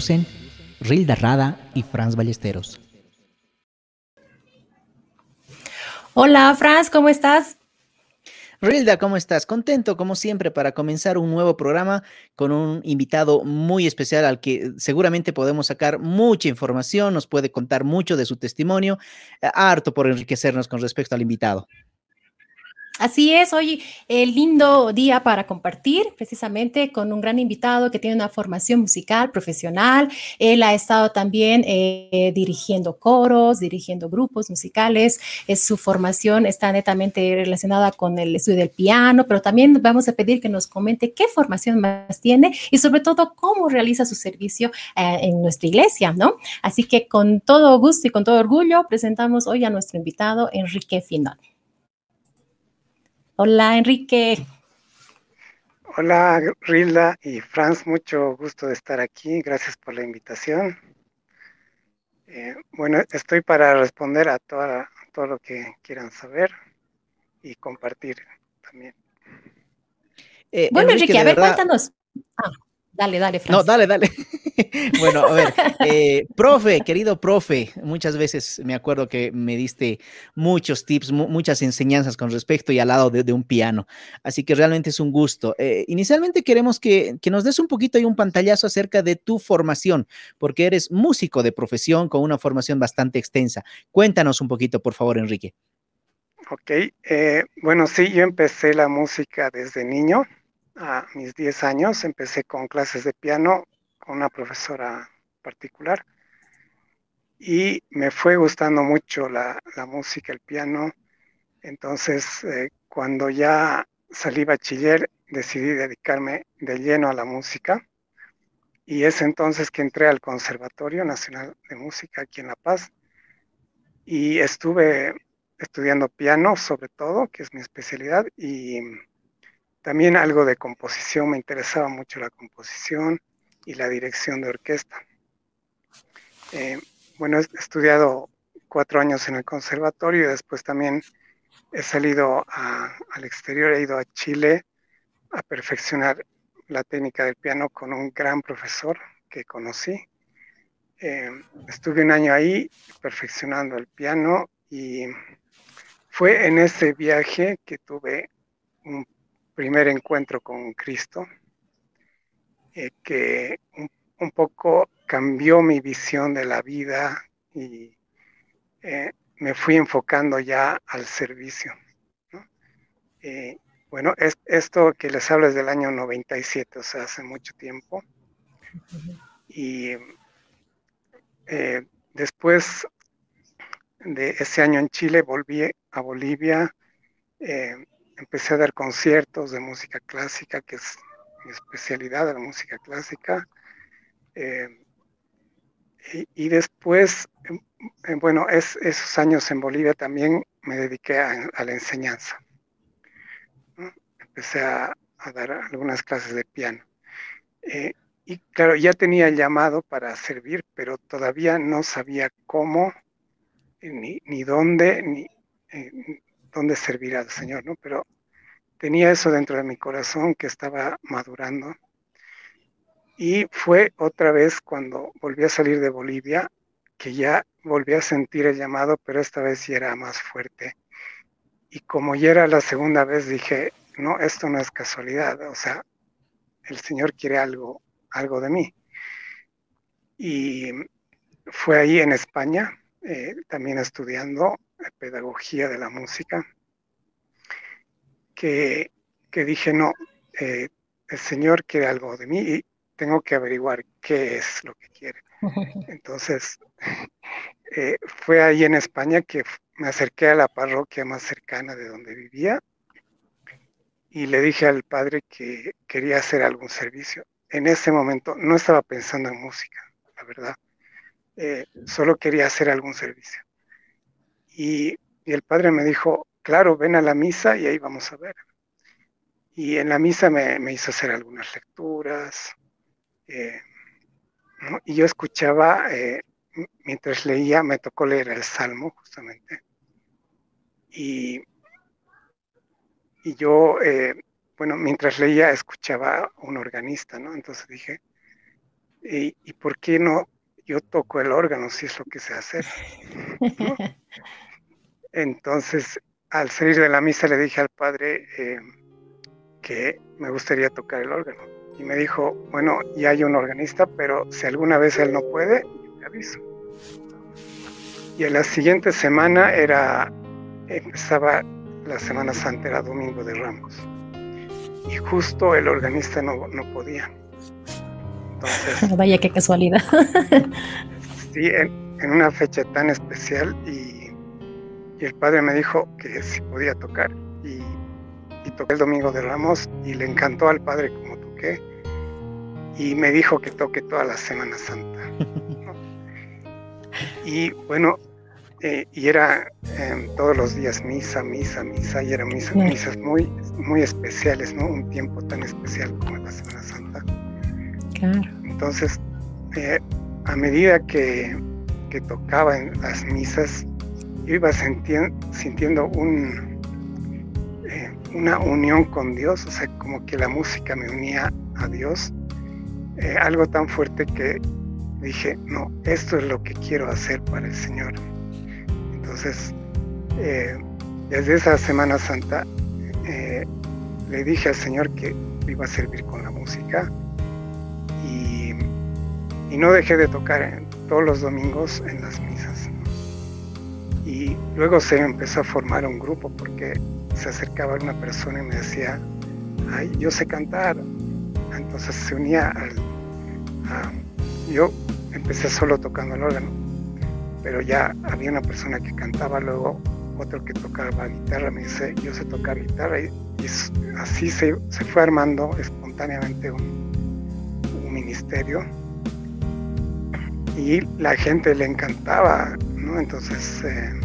Conducen Rilda Rada y Franz Ballesteros. Hola, Franz, ¿cómo estás? Rilda, ¿cómo estás? Contento, como siempre, para comenzar un nuevo programa con un invitado muy especial al que seguramente podemos sacar mucha información, nos puede contar mucho de su testimonio, eh, harto por enriquecernos con respecto al invitado. Así es, hoy el lindo día para compartir precisamente con un gran invitado que tiene una formación musical profesional. Él ha estado también eh, dirigiendo coros, dirigiendo grupos musicales. Es, su formación está netamente relacionada con el estudio del piano, pero también vamos a pedir que nos comente qué formación más tiene y sobre todo cómo realiza su servicio eh, en nuestra iglesia, ¿no? Así que con todo gusto y con todo orgullo presentamos hoy a nuestro invitado Enrique Finón. Hola, Enrique. Hola, Rilda y Franz, mucho gusto de estar aquí. Gracias por la invitación. Eh, bueno, estoy para responder a toda, todo lo que quieran saber y compartir también. Eh, bueno, Enrique, a ver, cuéntanos. Ah, dale, dale, Franz. No, dale, dale. bueno, a ver, eh, profe, querido profe, muchas veces me acuerdo que me diste muchos tips, muchas enseñanzas con respecto y al lado de, un piano, así que realmente es un gusto. Eh, inicialmente queremos que, nos des un poquito y un pantallazo acerca de tu formación, porque eres músico de profesión con una formación bastante extensa. Cuéntanos un poquito, por favor, Enrique. Ok, eh, bueno, sí, yo empecé la música desde niño, a mis 10 años, empecé con clases de piano una profesora particular y me fue gustando mucho la, música, el piano. Entonces, eh, cuando ya salí bachiller, decidí dedicarme de lleno a la música y es entonces que entré al Conservatorio Nacional de Música aquí en La Paz y estuve estudiando piano sobre todo, que es mi especialidad, y también algo de composición, me interesaba mucho la composición y la dirección de orquesta. Eh, bueno, he estudiado cuatro años en el conservatorio y después también he salido al exterior, he ido a Chile a perfeccionar la técnica del piano con un gran profesor que conocí. Eh, estuve un año ahí perfeccionando el piano y fue en ese viaje que tuve un primer encuentro con Cristo eh, que un, poco cambió mi visión de la vida y eh, me fui enfocando ya al servicio. Eh, bueno, es, esto que les hablo es del año 97, o sea, hace mucho tiempo. Y después de ese año en Chile volví a Bolivia, empecé a dar conciertos de música clásica, que es mi especialidad la música clásica. Eh, y, después, em, em, bueno, es, esos años en Bolivia también me dediqué a, la enseñanza. Empecé a, dar algunas clases de piano. Eh, y claro, ya tenía el llamado para servir, pero todavía no sabía cómo, eh, ni, ni dónde, ni dónde servir al Señor, ¿no? Pero tenía eso dentro de mi corazón que estaba madurando. Y fue otra vez cuando volví a salir de Bolivia que ya volví a sentir el llamado, pero esta vez sí era más fuerte. Y como ya era la segunda vez, dije, no, esto no es casualidad, o sea, el Señor quiere algo, algo de mí. Y fue ahí en España, eh, también estudiando pedagogía de la música que, dije, no, eh, el Señor quiere algo de mí y tengo que averiguar qué es lo que quiere. Entonces, eh, fue ahí en España que me acerqué a la parroquia más cercana de donde vivía y le dije al padre que quería hacer algún servicio. En ese momento no estaba pensando en música, la verdad. Eh, solo quería hacer algún servicio. Y el padre me dijo, claro, ven a la misa y ahí vamos a ver. Y en la misa me, hizo hacer algunas lecturas. Eh, y yo escuchaba eh, mientras leía me tocó leer el Salmo justamente. Y, y yo, eh, bueno, mientras leía escuchaba un organista, ¿no? Entonces dije, ¿y, ¿y, por qué no yo toco el órgano si es lo que sé hacer? Entonces, al salir de la misa le dije al padre eh, que me gustaría tocar el órgano. Y me dijo, bueno, ya hay un organista, pero si alguna vez él no puede, yo te aviso. Y en la siguiente semana era, empezaba la Semana Santa, era Domingo de Ramos. Y justo el organista no, no podía. Entonces, Vaya qué casualidad. sí, en, en una fecha tan especial y y el padre me dijo que si podía tocar y, toqué el domingo de Ramos y le encantó al padre como toqué y me dijo que toque toda la Semana Santa. Y bueno, eh, y era em, todos los días misa, misa, misa, y eran misa, misas muy, muy especiales, ¿no? Un tiempo tan especial como la Semana Santa. Claro. Entonces, eh, a medida que, que tocaba en las misas, yo iba sintiendo un, eh, una unión con Dios, o sea, como que la música me unía a Dios, eh, algo tan fuerte que dije, no, esto es lo que quiero hacer para el Señor. Entonces, eh, desde esa Semana Santa, le dije al Señor que iba a servir con la música y, y no dejé de tocar todos los domingos en las misas. Y luego se empezó a formar un grupo porque se acercaba una persona y me decía, ay, yo sé cantar. Entonces se unía al... yo empecé solo tocando el órgano, pero ya había una persona que cantaba, luego otro que tocaba guitarra, me dice, yo sé tocar guitarra. Y, así se, se, fue armando espontáneamente un, ministerio. Y la gente le encantaba entonces eh,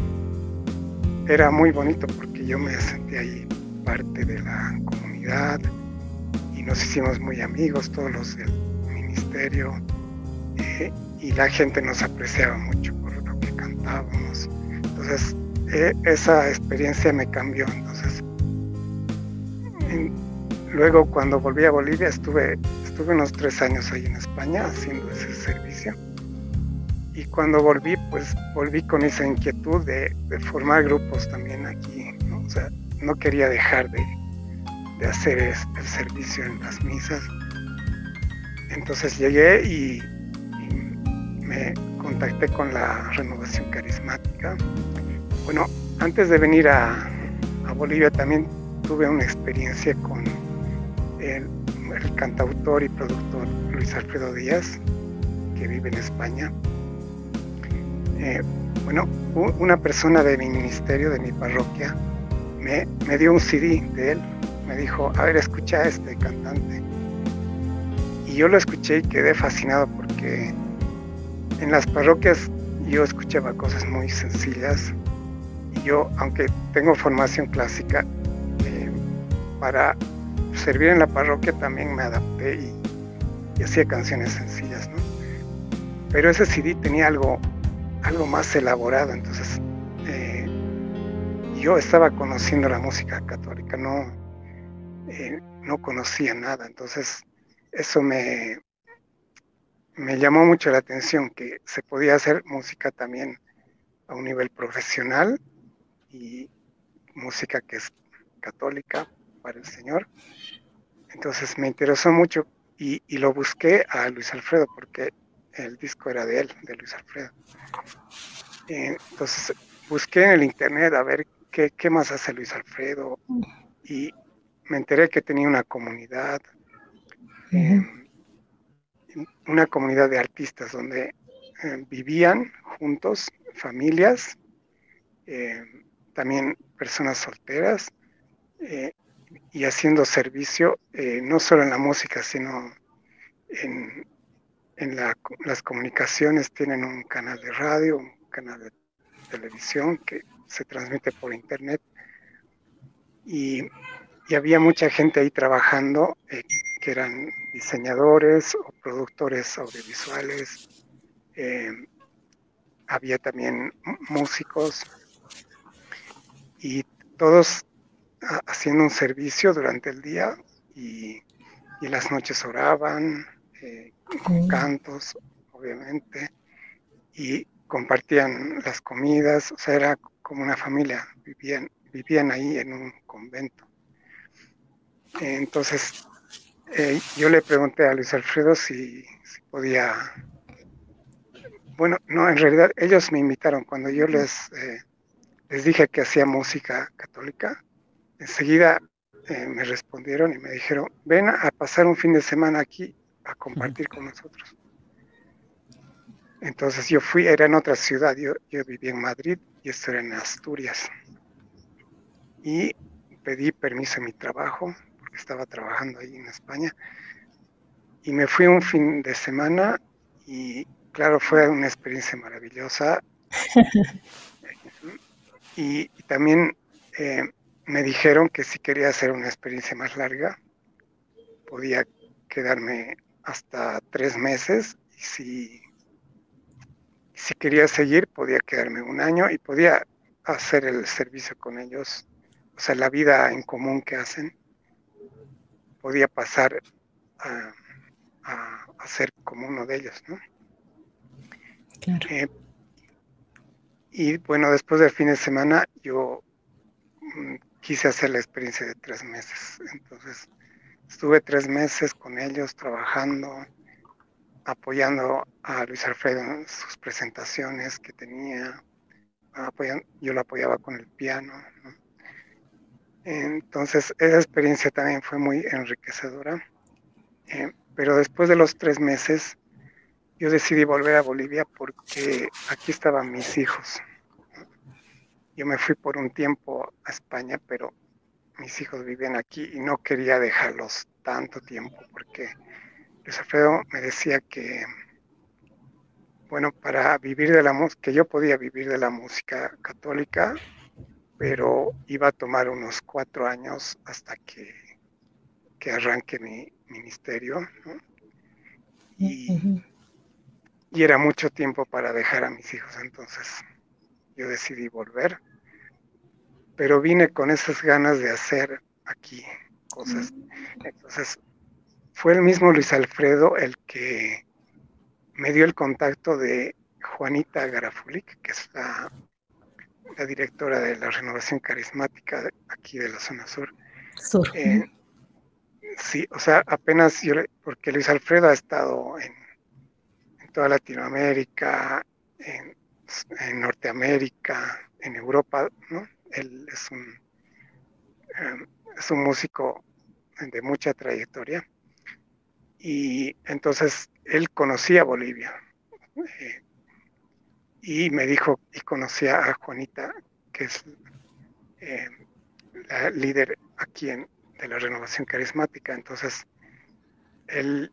era muy bonito porque yo me sentí ahí parte de la comunidad y nos hicimos muy amigos, todos los del ministerio, eh, y la gente nos apreciaba mucho por lo que cantábamos. Entonces, eh, esa experiencia me cambió. Entonces, luego cuando volví a Bolivia estuve, estuve unos tres años ahí en España haciendo ese servicio y cuando volví, pues volví con esa inquietud de, formar grupos también aquí, ¿no? O sea, no quería dejar de, hacer el servicio en las misas. Entonces llegué y, me contacté con la renovación carismática. Bueno, antes de venir a, Bolivia también tuve una experiencia con el cantautor y productor Luis Alfredo Díaz, que vive en España eh, bueno, una persona de mi ministerio, de mi parroquia, me, me, dio un CD de él. Me dijo, a ver, escucha a este cantante. Y yo lo escuché y quedé fascinado porque en las parroquias yo escuchaba cosas muy sencillas. Y yo, aunque tengo formación clásica, eh, para servir en la parroquia también me adapté y, hacía canciones sencillas. Pero ese CD tenía algo algo más elaborado. Entonces, eh, yo estaba conociendo la música católica, no, eh, no conocía nada. Entonces, eso me, me llamó mucho la atención, que se podía hacer música también a un nivel profesional y música que es católica para el Señor. Entonces me interesó mucho y, y, lo busqué a Luis Alfredo porque el disco era de él, de Luis Alfredo. entonces busqué en el internet a ver qué, qué, más hace Luis Alfredo y me enteré que tenía una comunidad, em, una comunidad de artistas donde em, vivían juntos, familias, em, también personas solteras eh, y haciendo servicio eh, no solo en la música, sino en, en las comunicaciones tienen un canal de radio, un canal de televisión que se transmite por internet. Y, había mucha gente ahí trabajando eh, que eran diseñadores o productores audiovisuales, eh, había también músicos. Y todos haciendo un servicio durante el día y, las noches oraban eh, con cantos, obviamente, y compartían las comidas, o sea, era como una familia, vivían, vivían ahí en un convento. Entonces, eh, yo le pregunté a Luis Alfredo si, podía, bueno, no, en realidad ellos me invitaron. Cuando yo les, eh, les dije que hacía música católica, enseguida eh, me respondieron y me dijeron, ven a pasar un fin de semana aquí a compartir con nosotros. Entonces yo fui, era en otra ciudad, yo, yo vivía en Madrid y esto era en Asturias. Y pedí permiso en mi trabajo, porque estaba trabajando ahí en España. Y me fui un fin de semana y claro, fue una experiencia maravillosa. y, también eh, me dijeron que si quería hacer una experiencia más larga, podía quedarme hasta tres meses y si, si quería seguir, podía quedarme un año y podía hacer el servicio con ellos, o sea, la vida en común que hacen, podía pasar a, ser como uno de ellos, ¿no? Claro. Eh, y bueno, después del fin de semana yo mm, quise hacer la experiencia de tres meses. Entonces, estuve tres meses con ellos trabajando, apoyando a Luis Alfredo en sus presentaciones que tenía. yo lo apoyaba con el piano. Entonces, esa experiencia también fue muy enriquecedora. Eh, pero después de los tres meses, yo decidí volver a Bolivia porque aquí estaban mis hijos. Yo me fui por un tiempo a España, pero mis hijos viven aquí y no quería dejarlos tanto tiempo porque Luis Alfredo me decía que, bueno, para vivir de la música, que yo podía vivir de la música católica, pero iba a tomar unos cuatro años hasta que, que arranque mi ministerio. Y, y era mucho tiempo para dejar a mis hijos, entonces yo decidí volver, pero vine con esas ganas de hacer aquí cosas. Entonces, fue el mismo Luis Alfredo el que me dio el contacto de Juanita Garafulik, que es la, directora de la renovación carismática aquí de la zona sur. sur. Eh, sí, o sea, apenas yo, porque Luis Alfredo ha estado en, en toda Latinoamérica, en en Norteamérica, en Europa, ¿no? Él es un, em, es un músico de mucha trayectoria y entonces él conocía Bolivia eh, y me dijo y conocía a Juanita, que es em, la líder aquí en, de la renovación carismática. Entonces él,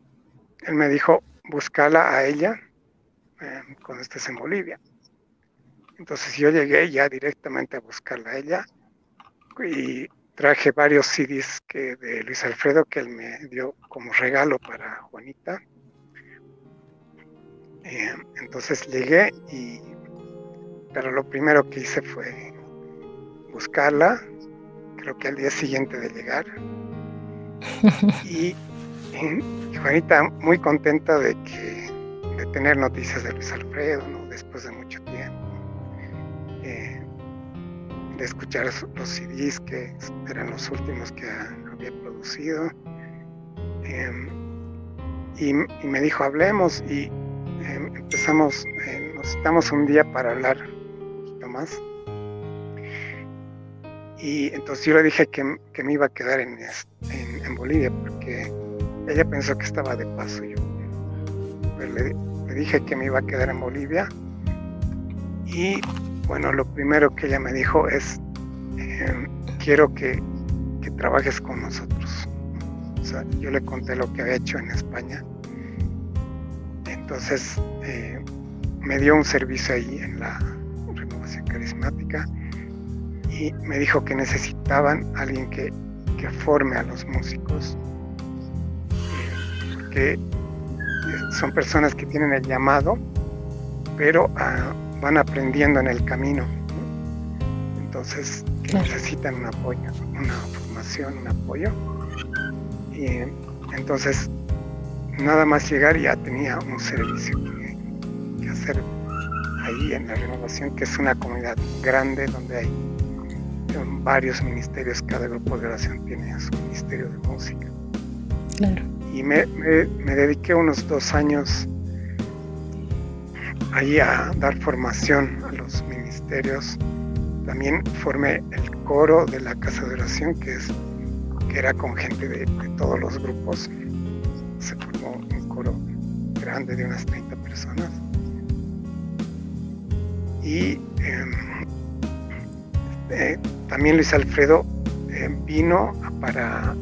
él me dijo, buscala a ella em, cuando estés en Bolivia. Entonces yo llegué ya directamente a buscarla a ella y traje varios CDs que, de Luis Alfredo que él me dio como regalo para Juanita. Eh, entonces llegué y, pero lo primero que hice fue buscarla, creo que al día siguiente de llegar. y, Juanita muy contenta de que de tener noticias de Luis Alfredo, después de mucho de escuchar los CDs que eran los últimos que había producido. Em, y, me dijo, hablemos y em, empezamos, eh, nos estamos un día para hablar un poquito más. Y entonces yo le dije que, me iba a quedar en, en, Bolivia porque ella pensó que estaba de paso. Yo le, le dije que me iba a quedar en Bolivia y bueno, lo primero que ella me dijo es, em, quiero que, trabajes con nosotros. O sea, yo le conté lo que había hecho en España. Entonces, eh, me dio un servicio ahí en la renovación carismática y me dijo que necesitaban alguien que, forme a los músicos, porque son personas que tienen el llamado, pero a van aprendiendo en el camino. Entonces, necesitan un apoyo, una formación, un apoyo. Y entonces, nada más llegar ya tenía un servicio que, hacer ahí en la renovación, que es una comunidad grande donde hay varios ministerios, cada grupo de oración tiene su ministerio de música. Claro. Y me, me dediqué unos dos años ahí a dar formación a los ministerios. También formé el coro de la casa de oración, que, es, que era con gente de, todos los grupos. Se formó un coro grande de unas 30 personas. Y em, eh, también Luis Alfredo eh, vino para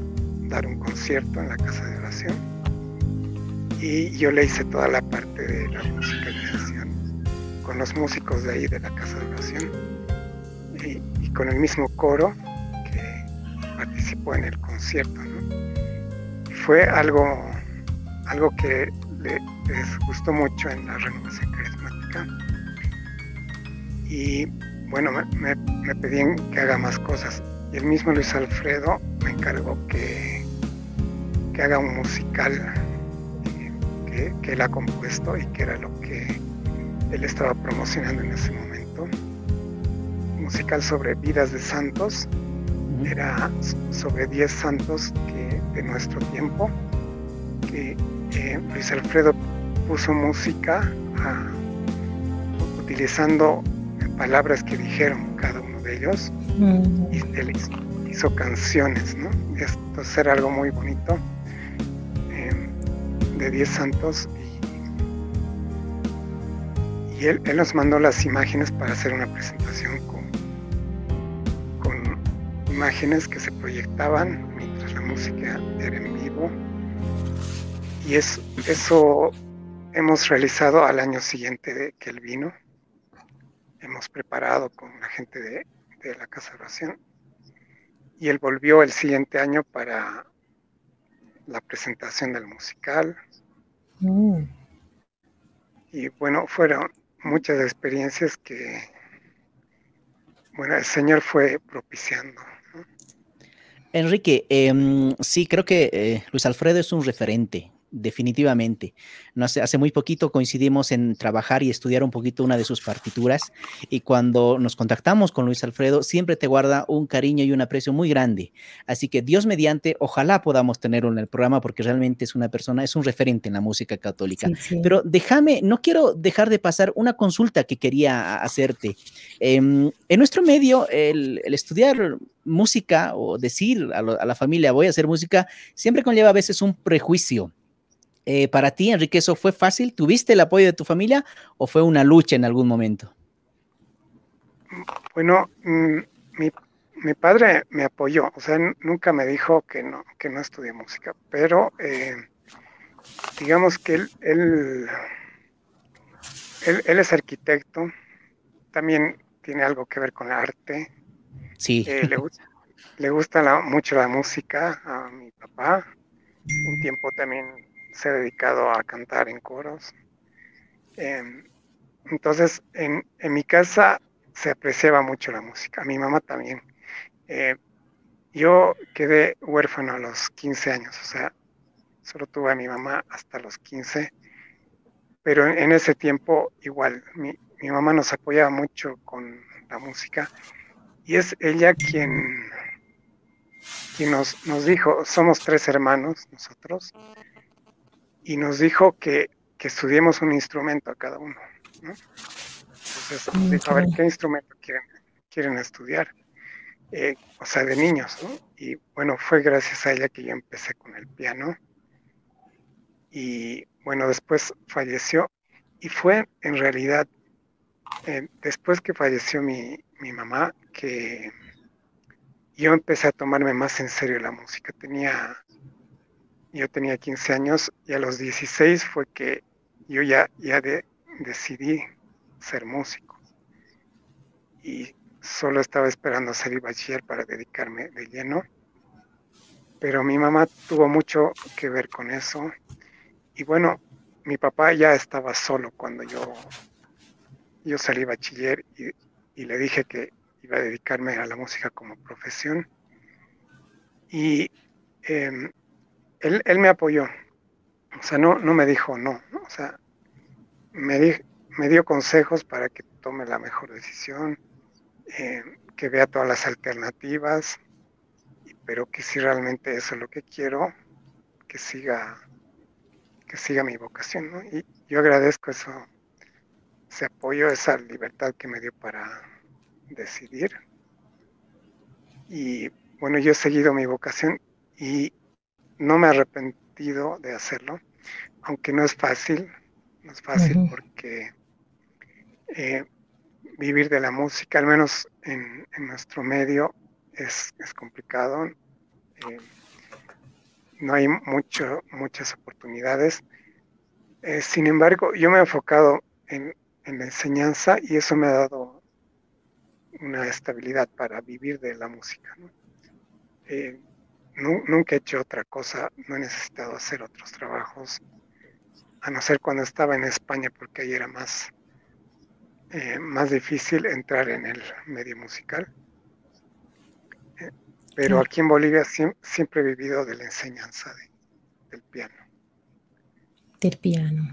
dar un concierto en la casa de oración y yo le hice toda la parte de la musicalización con los músicos de ahí de la casa de oración y, con el mismo coro que participó en el concierto. Fue algo, algo que les gustó mucho en la renovación carismática y bueno, me, pedían que haga más cosas. Y el mismo Luis Alfredo me encargó que, que haga un musical que, que, él ha compuesto y que era lo que él estaba promocionando en ese momento. musical sobre vidas de santos. Era sobre 10 santos que, de nuestro tiempo. Que eh, Luis Alfredo puso música a, utilizando palabras que dijeron cada uno de ellos y él hizo, canciones, ¿no? Esto era algo muy bonito em, de Diez Santos y, él, nos mandó las imágenes para hacer una presentación con, con imágenes que se proyectaban mientras la música era en vivo y es, eso hemos realizado al año siguiente de que él vino hemos preparado con la gente de, la Casa de Oración. Y él volvió el siguiente año para la presentación del musical. Mm. Y bueno, fueron muchas experiencias que, bueno, el Señor fue propiciando. Enrique, em, sí, creo que eh, Luis Alfredo es un referente definitivamente. No hace, hace muy poquito coincidimos en trabajar y estudiar un poquito una de sus partituras y cuando nos contactamos con Luis Alfredo siempre te guarda un cariño y un aprecio muy grande. Así que Dios mediante, ojalá podamos tenerlo en el programa porque realmente es una persona, es un referente en la música católica. Pero déjame, no quiero dejar de pasar una consulta que quería hacerte. Em, en nuestro medio, el, estudiar música o decir a, a la familia voy a hacer música siempre conlleva a veces un prejuicio eh, para ti, Enrique, ¿eso fue fácil? ¿Tuviste el apoyo de tu familia o fue una lucha en algún momento? Bueno, mm, mi, padre me apoyó, o sea, nunca me dijo que no, que no estudié música, pero eh, digamos que él, él, él, es arquitecto, también tiene algo que ver con el arte. Sí. Eh, le, gusta mucho la música a mi papá. Un tiempo también se ha dedicado a cantar en coros. Em, entonces, en, mi casa se apreciaba mucho la música, mi mamá también. Eh, yo quedé huérfano a los 15 años, o sea, solo tuve a mi mamá hasta los 15, pero en, ese tiempo igual, mi, mamá nos apoyaba mucho con la música y es ella quien, quien nos, nos dijo, somos tres hermanos nosotros, y nos dijo que, estudiemos un instrumento a cada uno. Entonces nos dijo, a ver, ¿qué instrumento quieren, quieren estudiar? Eh, o sea, de niños, ¿no? Y bueno, fue gracias a ella que yo empecé con el piano. Y bueno, después falleció. Y fue en realidad, eh, después que falleció mi, mi mamá, que yo empecé a tomarme más en serio la música. Tenía yo tenía 15 años y a los 16 fue que yo ya, ya decidí ser músico. Y solo estaba esperando ser bachiller para dedicarme de lleno. Pero mi mamá tuvo mucho que ver con eso. Y bueno, mi papá ya estaba solo cuando yo yo salí bachiller y, le dije que iba a dedicarme a la música como profesión. Y em, él, me apoyó, o sea, no, no me dijo no, o sea, me, me dio consejos para que tome la mejor decisión, em, que vea todas las alternativas, pero que si realmente eso es lo que quiero, que siga, que siga mi vocación, ¿no? Y yo agradezco eso ese apoyo, esa libertad que me dio para decidir. Y bueno, yo he seguido mi vocación y no me he arrepentido de hacerlo, aunque no es fácil, no es fácil porque eh, vivir de la música, al menos en, nuestro medio, es, complicado. Eh, no hay mucho, muchas oportunidades. Eh, sin embargo, yo me he enfocado en, en la enseñanza y eso me ha dado una estabilidad para vivir de la música. Eh, nunca he hecho otra cosa, no he necesitado hacer otros trabajos, a no ser cuando estaba en España, porque ahí era más, eh, más difícil entrar en el medio musical. Eh, pero aquí en Bolivia siempre, he vivido de la enseñanza del piano del piano.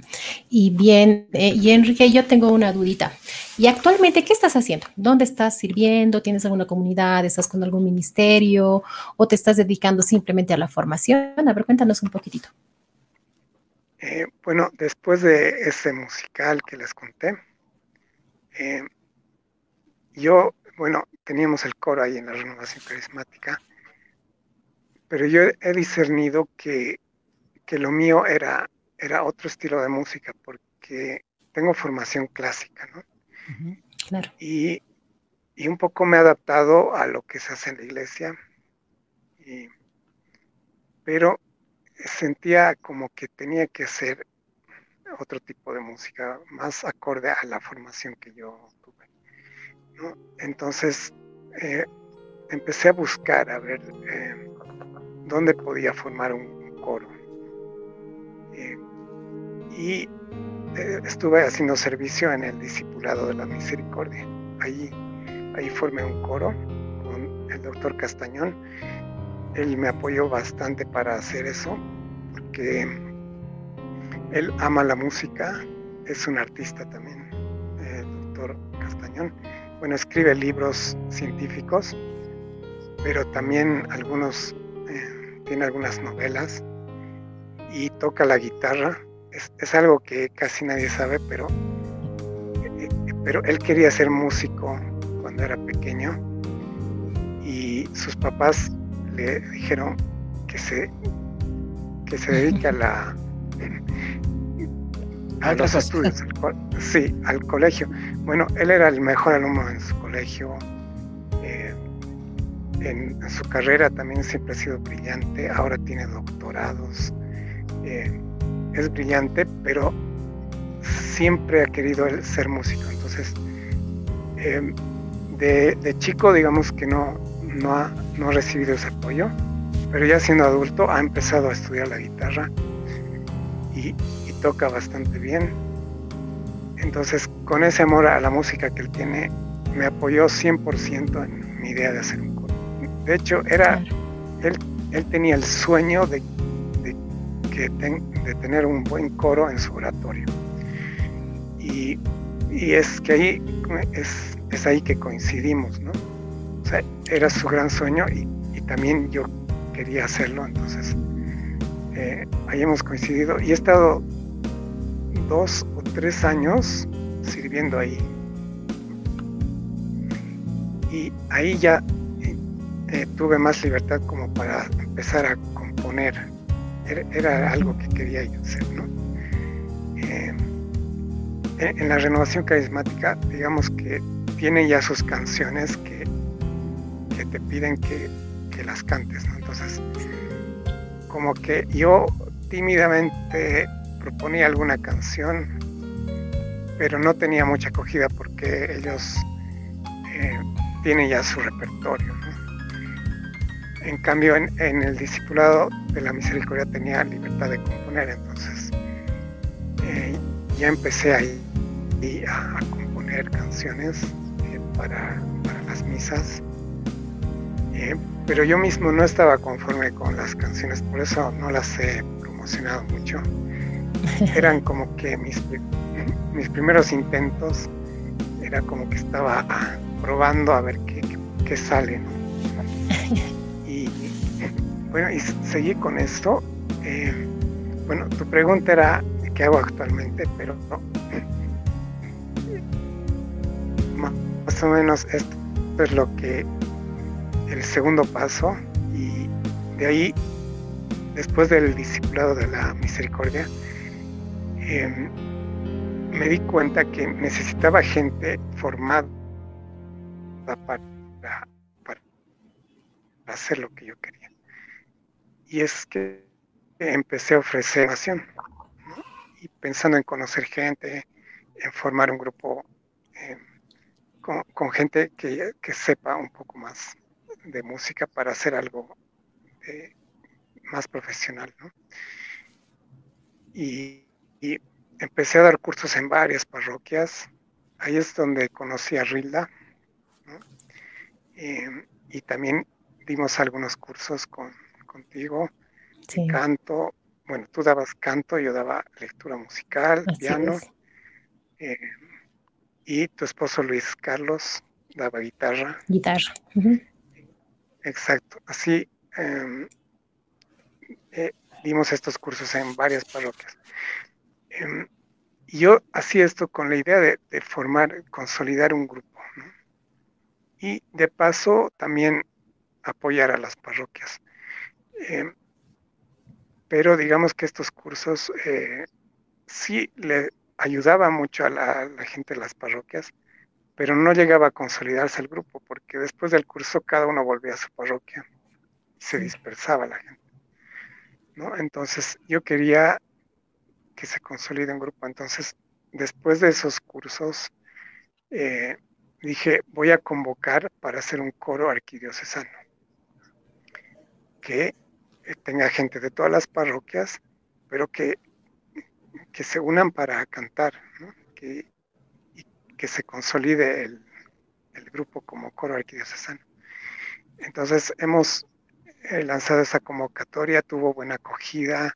Y bien, eh, y Enrique, yo tengo una dudita. ¿Y actualmente qué estás haciendo? ¿Dónde estás sirviendo? ¿Tienes alguna comunidad? ¿Estás con algún ministerio? ¿O te estás dedicando simplemente a la formación? A ver, cuéntanos un poquitito. Eh, bueno, después de ese musical que les conté, eh, yo, bueno, teníamos el coro ahí en la renovación carismática, pero yo he discernido que, que lo mío era era otro estilo de música porque tengo formación clásica, ¿no? claro. Y, un poco me he adaptado a lo que se hace en la iglesia, pero sentía como que tenía que hacer otro tipo de música más acorde a la formación que yo tuve. ¿no? Entonces eh, empecé a buscar a ver eh, dónde podía formar un coro y eh, estuve haciendo servicio en el Discipulado de la Misericordia. Ahí, ahí formé un coro con el doctor Castañón. Él me apoyó bastante para hacer eso, porque él ama la música, es un artista también, el doctor Castañón. Bueno, escribe libros científicos, pero también algunos, eh, tiene algunas novelas y toca la guitarra es, algo que casi nadie sabe, pero, eh, pero él quería ser músico cuando era pequeño y sus papás le dijeron que se, que se dedique a la a los estudios, sí, al colegio. Bueno, él era el mejor alumno en su colegio. Eh, en, su carrera también siempre ha sido brillante. Ahora tiene doctorados. Eh, es brillante, pero siempre ha querido ser músico. Entonces, em, de, chico, digamos que no, no, ha, no ha recibido ese apoyo, pero ya siendo adulto ha empezado a estudiar la guitarra y, toca bastante bien. Entonces, con ese amor a la música que él tiene, me apoyó 100% en mi idea de hacer un coro. De hecho, era, él, él tenía el sueño de de tener un buen coro en su oratorio. Y, es que ahí es, ahí que coincidimos, ¿no? O sea, era su gran sueño y, también yo quería hacerlo, entonces eh, ahí hemos coincidido y he estado dos o tres años sirviendo ahí. Y ahí ya eh, tuve más libertad como para empezar a componer era, algo que quería yo ¿no? Eh, en la renovación carismática, digamos que tiene ya sus canciones que, que te piden que, que, las cantes, ¿no? Entonces, como que yo tímidamente proponía alguna canción, pero no tenía mucha acogida porque ellos eh, tienen ya su repertorio. En cambio, en, el discipulado de la misericordia tenía libertad de componer, entonces eh, ya empecé ahí a, componer. componer canciones eh, para, las misas, eh, pero yo mismo no estaba conforme con las canciones, por eso no las he promocionado mucho. Eran como que mis, mis primeros intentos, era como que estaba ah, probando a ver qué, qué, sale. Y bueno, y seguí con esto. bueno, tu pregunta era qué hago actualmente, pero más o menos esto es lo que el segundo paso y de ahí después del discipulado de la misericordia em, me di cuenta que necesitaba gente formada para, hacer lo que yo quería y es que empecé a ofrecer formación y pensando en conocer gente en formar un grupo em, con, gente que, sepa un poco más de música para hacer algo eh, más profesional. Y, empecé a dar cursos en varias parroquias. Ahí es donde conocí a Rilda. Em, y también dimos algunos cursos con, contigo. Canto, bueno, tú dabas canto, yo daba lectura musical, piano y tu esposo Luis Carlos daba guitarra. Guitarra. Exacto. Así em, eh, dimos estos cursos en varias parroquias. Em, yo hacía esto con la idea de, formar, consolidar un grupo. Y de paso también apoyar a las parroquias. Em, pero digamos que estos cursos eh, sí le, ayudaba mucho a la, gente de las parroquias, pero no llegaba a consolidarse el grupo, porque después del curso cada uno volvía a su parroquia se dispersaba la gente. ¿no? Entonces yo quería que se consolide un grupo. Entonces, después de esos cursos, eh, dije, voy a convocar para hacer un coro arquidiocesano, que tenga gente de todas las parroquias, pero que que se unan para cantar, que, y que se consolide el, grupo como coro arquidiocesano. Entonces hemos eh, lanzado esa convocatoria, tuvo buena acogida,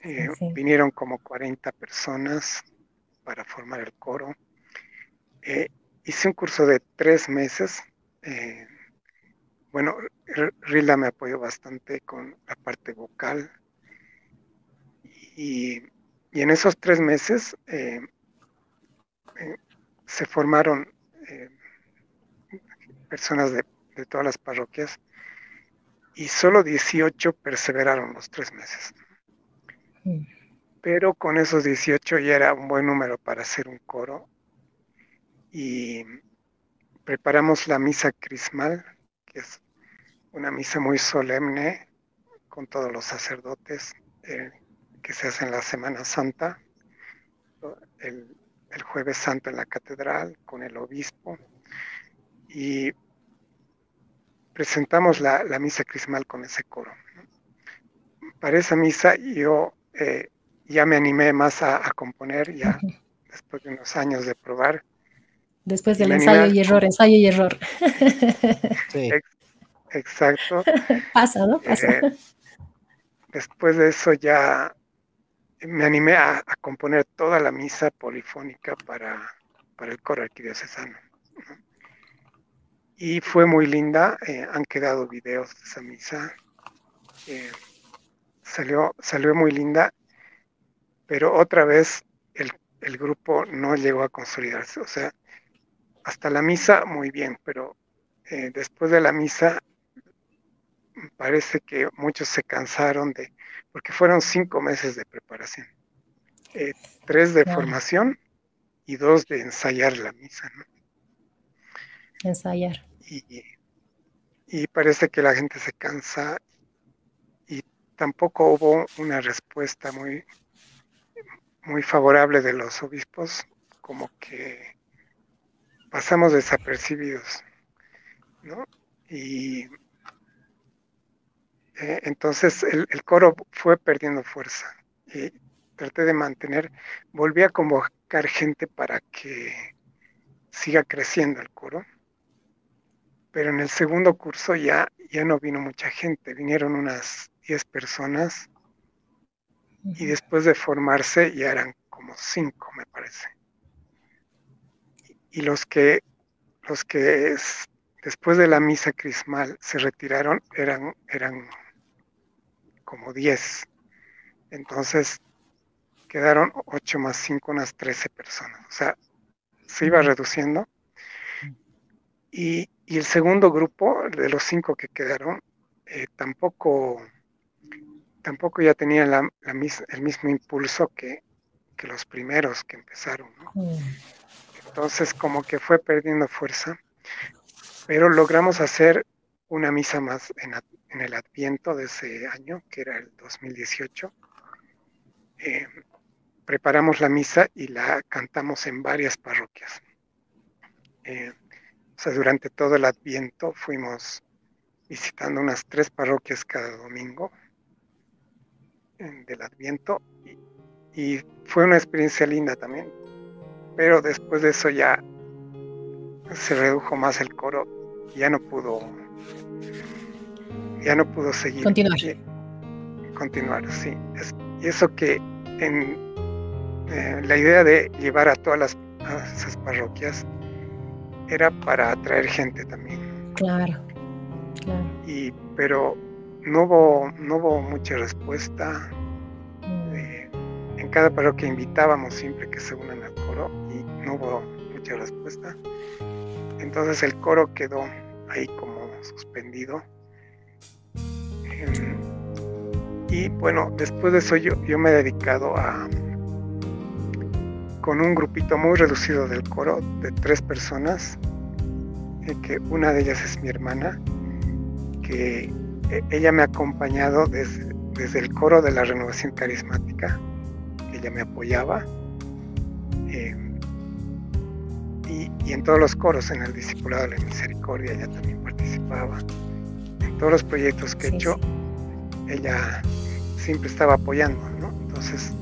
eh, vinieron como 40 personas para formar el coro. Eh, hice un curso de tres meses. bueno, Rila me apoyó bastante con la parte vocal y en esos tres meses eh, eh, se formaron eh, personas de, todas las parroquias y solo 18 perseveraron los tres meses. Pero con esos 18 ya era un buen número para hacer un coro y preparamos la misa crismal, que es una misa muy solemne con todos los sacerdotes que se hace en la Semana Santa, el, jueves santo en la catedral con el obispo y presentamos la, misa crismal con ese coro. Para esa misa yo eh, ya me animé más a, componer, ya después de unos años de probar. Después del ensayo y error, ensayo y error. Sí. Exacto. Pasa, ¿no? Pasa. Eh, después de eso ya me animé a, componer toda la misa polifónica para, el coro arquidiocesano. Y fue muy linda, eh, han quedado videos de esa misa. Eh, salió, salió muy linda, pero otra vez el, grupo no llegó a consolidarse. O sea, hasta la misa muy bien, pero eh, después de la misa parece que muchos se cansaron de, porque fueron cinco meses de preparación, eh, tres de formación y dos de ensayar la misa. ¿no? Ensayar. Y, parece que la gente se cansa y tampoco hubo una respuesta muy, muy favorable de los obispos, como que pasamos desapercibidos, ¿no? Y eh, entonces el, coro fue perdiendo fuerza y traté de mantener, volví a convocar gente para que siga creciendo el coro. Pero en el segundo curso ya, ya no vino mucha gente, vinieron unas 10 personas y después de formarse ya eran como 5, me parece. Y los que, los que después de la misa crismal se retiraron eran, eran como 10. Entonces quedaron 8 más 5, unas 13 personas. O sea, se iba reduciendo. Y, el segundo grupo, de los 5 que quedaron, eh, tampoco, tampoco ya tenían la, el mismo impulso que, que, los primeros que empezaron. Entonces, como que fue perdiendo fuerza pero logramos hacer una misa más en, el Adviento de ese año, que era el 2018. Eh, preparamos la misa y la cantamos en varias parroquias. Eh, o sea, durante todo el Adviento fuimos visitando unas tres parroquias cada domingo del Adviento y fue una experiencia linda también. Pero después de eso ya se redujo más el coro y ya no pudo ya no pudo seguir. Continuar. Continuar sí. Y eso que en eh, la idea de llevar a todas las esas parroquias era para atraer gente también. Claro claro. Y pero no hubo no hubo mucha respuesta. Mm. eh, en cada parroquia invitábamos siempre que se unan al coro y no hubo mucha respuesta. Entonces el coro quedó ahí como suspendido. Y bueno, después de eso yo, yo me he dedicado a, con un grupito muy reducido del coro de tres personas, eh, que una de ellas es mi hermana, que eh, ella me ha acompañado desde, desde, el coro de la renovación carismática, ella me apoyaba. Em, y, en todos los coros, en el Discipulado de la Misericordia, ella también participaba. Todos los proyectos que he hecho, ella siempre estaba apoyando, ¿no? Entonces,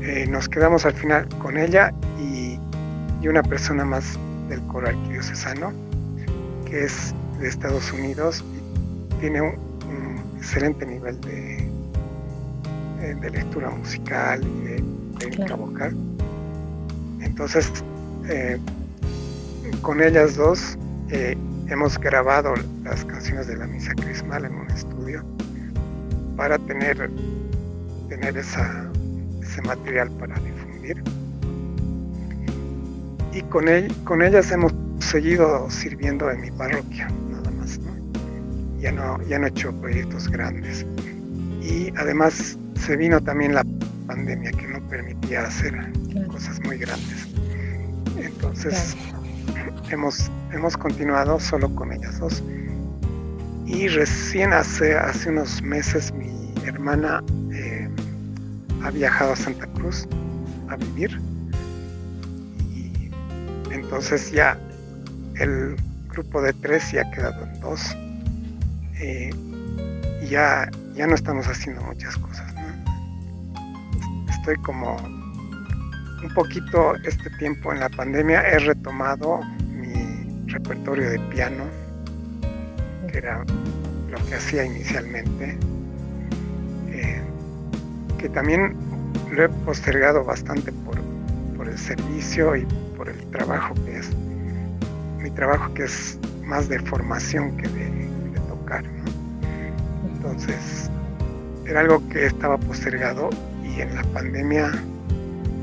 eh, nos quedamos al final con ella y, una persona más del coro arquidiocesano, que es de Estados Unidos y tiene un, excelente nivel de, eh, de, lectura musical y de técnica vocal. Entonces, eh, con ellas dos eh, hemos grabado las canciones de la misa crismal en un estudio para tener, tener esa, ese material para difundir. Y con, con ellas hemos seguido sirviendo en mi parroquia, nada más. Ya, no, ya no he hecho proyectos grandes. Y además se vino también la pandemia que no permitía hacer cosas muy grandes. Entonces hemos, hemos continuado solo con ellas dos. Y recién hace, hace unos meses mi hermana eh, ha viajado a Santa Cruz a vivir. Y entonces ya el grupo de tres ya ha quedado en dos. Eh, y ya, ya no estamos haciendo muchas cosas. Estoy como un poquito este tiempo en la pandemia he retomado mi repertorio de piano, que era lo que hacía inicialmente, eh, que también lo he postergado bastante por, el servicio y por el trabajo que es, mi trabajo que es más de formación que de, tocar. Entonces, era algo que estaba postergado y en la pandemia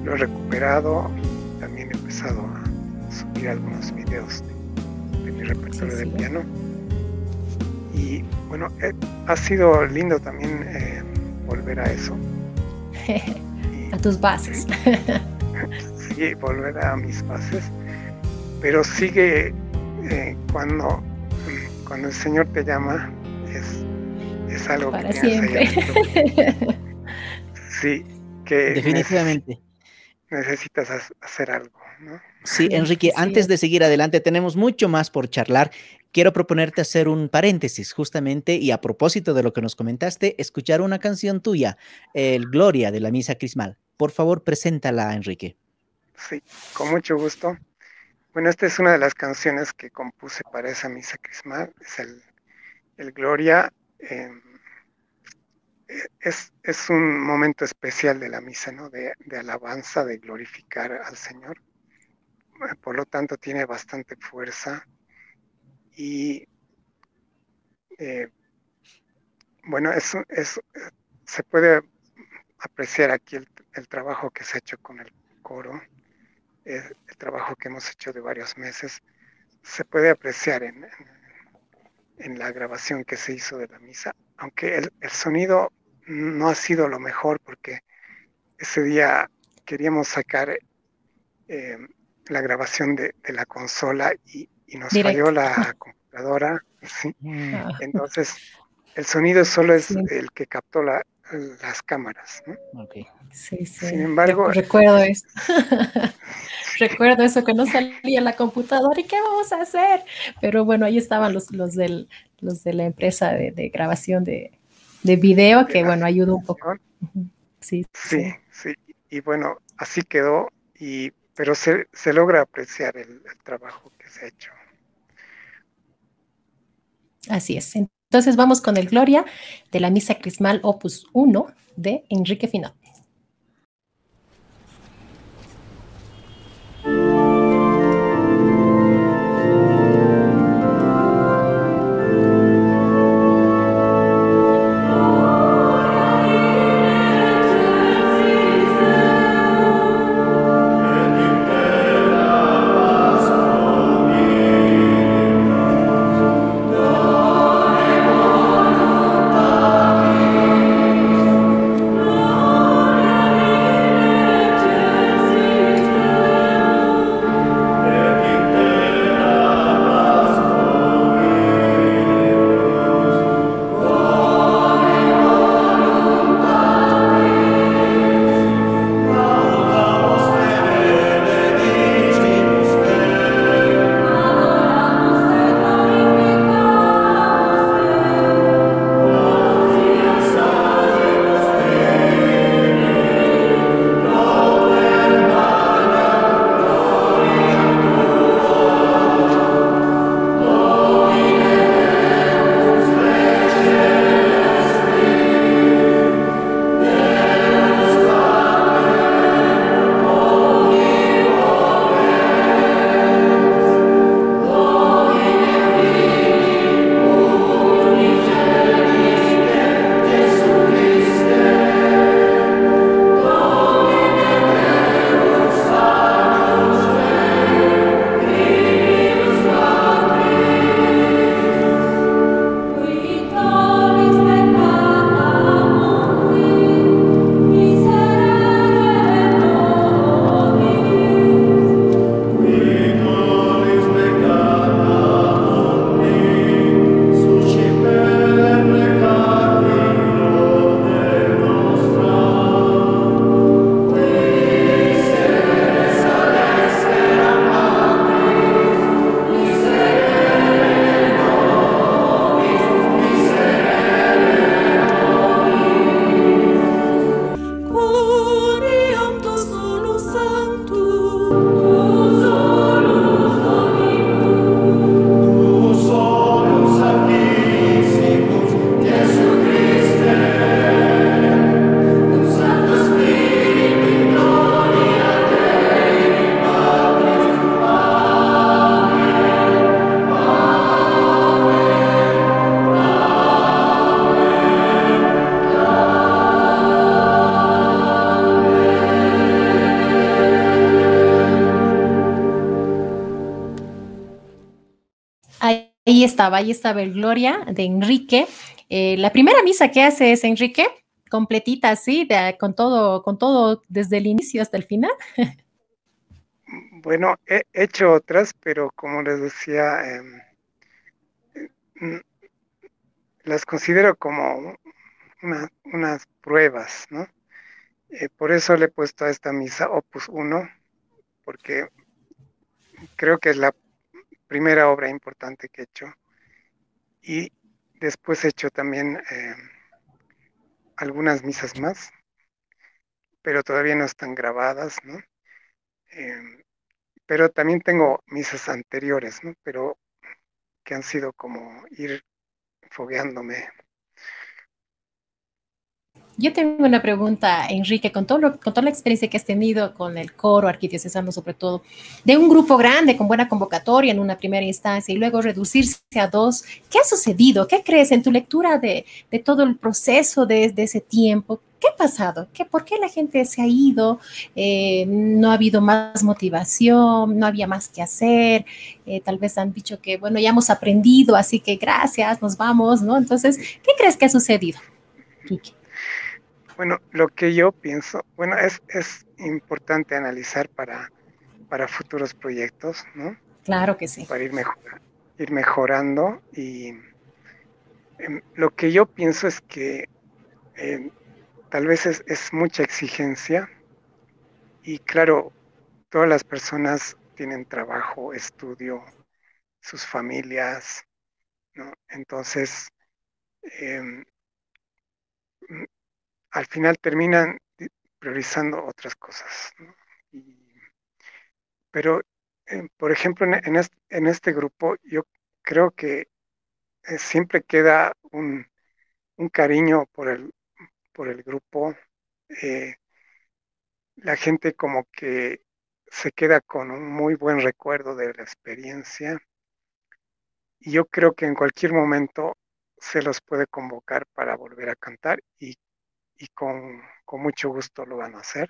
lo he recuperado y también he empezado a subir algunos videos de, mi repertorio de piano. Y bueno, eh, ha sido lindo también eh, volver a eso. a tus bases. sí, volver a mis bases. Pero sigue eh, cuando, cuando el Señor te llama, es, es algo Para que siempre. Sí, que definitivamente necesitas hacer algo. ¿no? Sí, Enrique, antes de seguir adelante, tenemos mucho más por charlar. Quiero proponerte hacer un paréntesis justamente y a propósito de lo que nos comentaste, escuchar una canción tuya, el Gloria de la Misa Crismal. Por favor, preséntala, Enrique. Sí, con mucho gusto. Bueno, esta es una de las canciones que compuse para esa misa crismal, es el, Gloria. Em, es, es, un momento especial de la misa, ¿no? De, alabanza, de glorificar al Señor. Por lo tanto, tiene bastante fuerza y eh, bueno, es, es, se puede apreciar aquí el, trabajo que se ha hecho con el coro, el, trabajo que hemos hecho de varios meses, se puede apreciar en, en, la grabación que se hizo de la misa, aunque el, sonido no ha sido lo mejor porque ese día queríamos sacar eh, la grabación de, la consola y, nos falló la computadora, ah. entonces el sonido solo es el que captó la, las cámaras. ¿no? Sí, sí. Sin embargo, recuerdo eso. recuerdo eso que no salía la computadora y qué vamos a hacer. Pero bueno, ahí estaban los, los, del, los de la empresa de, grabación de, de, video que bueno, ayudó un poco. Sí, sí, sí. Y bueno, así quedó, y, pero se, se logra apreciar el, el trabajo que se ha hecho. Así es. Entonces vamos con el Gloria de la Misa Crismal Opus 1 de Enrique Finot. Estaba, ahí estaba el Gloria de Enrique. Eh, la primera misa que hace es Enrique, completita así, con todo, con todo desde el inicio hasta el final. Bueno, he hecho otras, pero como les decía, em, mm, las considero como unas pruebas, ¿no? Eh, por eso le he puesto a esta misa Opus 1, porque creo que es la primera obra importante que he hecho y después he hecho también eh, algunas misas más, pero todavía no están grabadas, ¿no? Em, pero también tengo misas anteriores, ¿no? Pero que han sido como ir fogueándome yo tengo una pregunta, Enrique, con, todo con toda la experiencia que has tenido con el coro arquidiocesano, sobre todo, de un grupo grande con buena convocatoria en una primera instancia y luego reducirse a dos, ¿qué ha sucedido? ¿Qué crees en tu lectura de, de todo el proceso de, de, ese tiempo? ¿Qué ha pasado? ¿Qué, ¿Por qué la gente se ha ido? Eh, ¿No ha habido más motivación? ¿No había más que hacer? Eh, tal vez han dicho que, bueno, ya hemos aprendido, así que gracias, nos vamos, ¿no? Entonces, ¿qué crees que ha sucedido? Kiki? Bueno, lo que yo pienso, bueno, es, es importante analizar para, para futuros proyectos, ¿no? Claro que sí. Para ir, ir mejorando y em, lo que yo pienso es que em, tal vez es, es, mucha exigencia y claro, todas las personas tienen trabajo, estudio, sus familias, ¿no? Entonces, eh, al final terminan priorizando otras cosas. pero, eh, por ejemplo, en, este, grupo yo creo que eh, siempre queda un, cariño por el, grupo. Eh, la gente como que se queda con un muy buen recuerdo de la experiencia. Y yo creo que en cualquier momento se los puede convocar para volver a cantar y y con, mucho gusto lo van a hacer.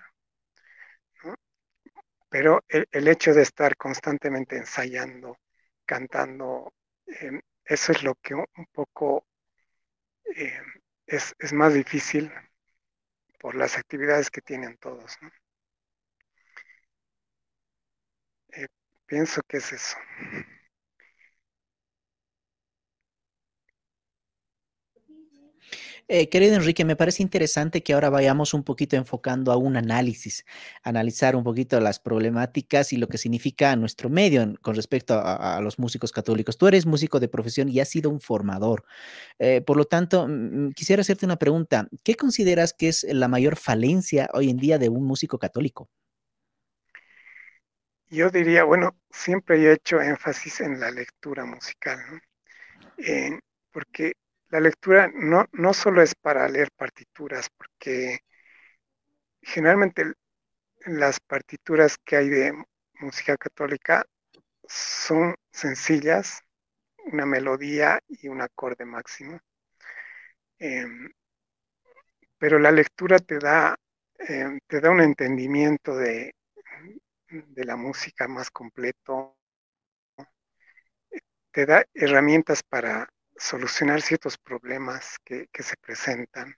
Pero el, hecho de estar constantemente ensayando, cantando, em, eso es lo que un poco em, es, más difícil por las actividades que tienen todos. Eh, pienso que es eso. Eh, querido Enrique, me parece interesante que ahora vayamos un poquito enfocando a un análisis, analizar un poquito las problemáticas y lo que significa nuestro medio con respecto a, los músicos católicos. Tú eres músico de profesión y has sido un formador. Eh, por lo tanto, mm, quisiera hacerte una pregunta. ¿Qué consideras que es la mayor falencia hoy en día de un músico católico? Yo diría, bueno, siempre he hecho énfasis en la lectura musical, ¿no? porque la lectura no, no solo es para leer partituras, porque generalmente las partituras que hay de música católica son sencillas, una melodía y un acorde máximo. Em, pero la lectura te da, em, te da un entendimiento de, de la música más completo, te da herramientas para solucionar ciertos problemas que, se presentan.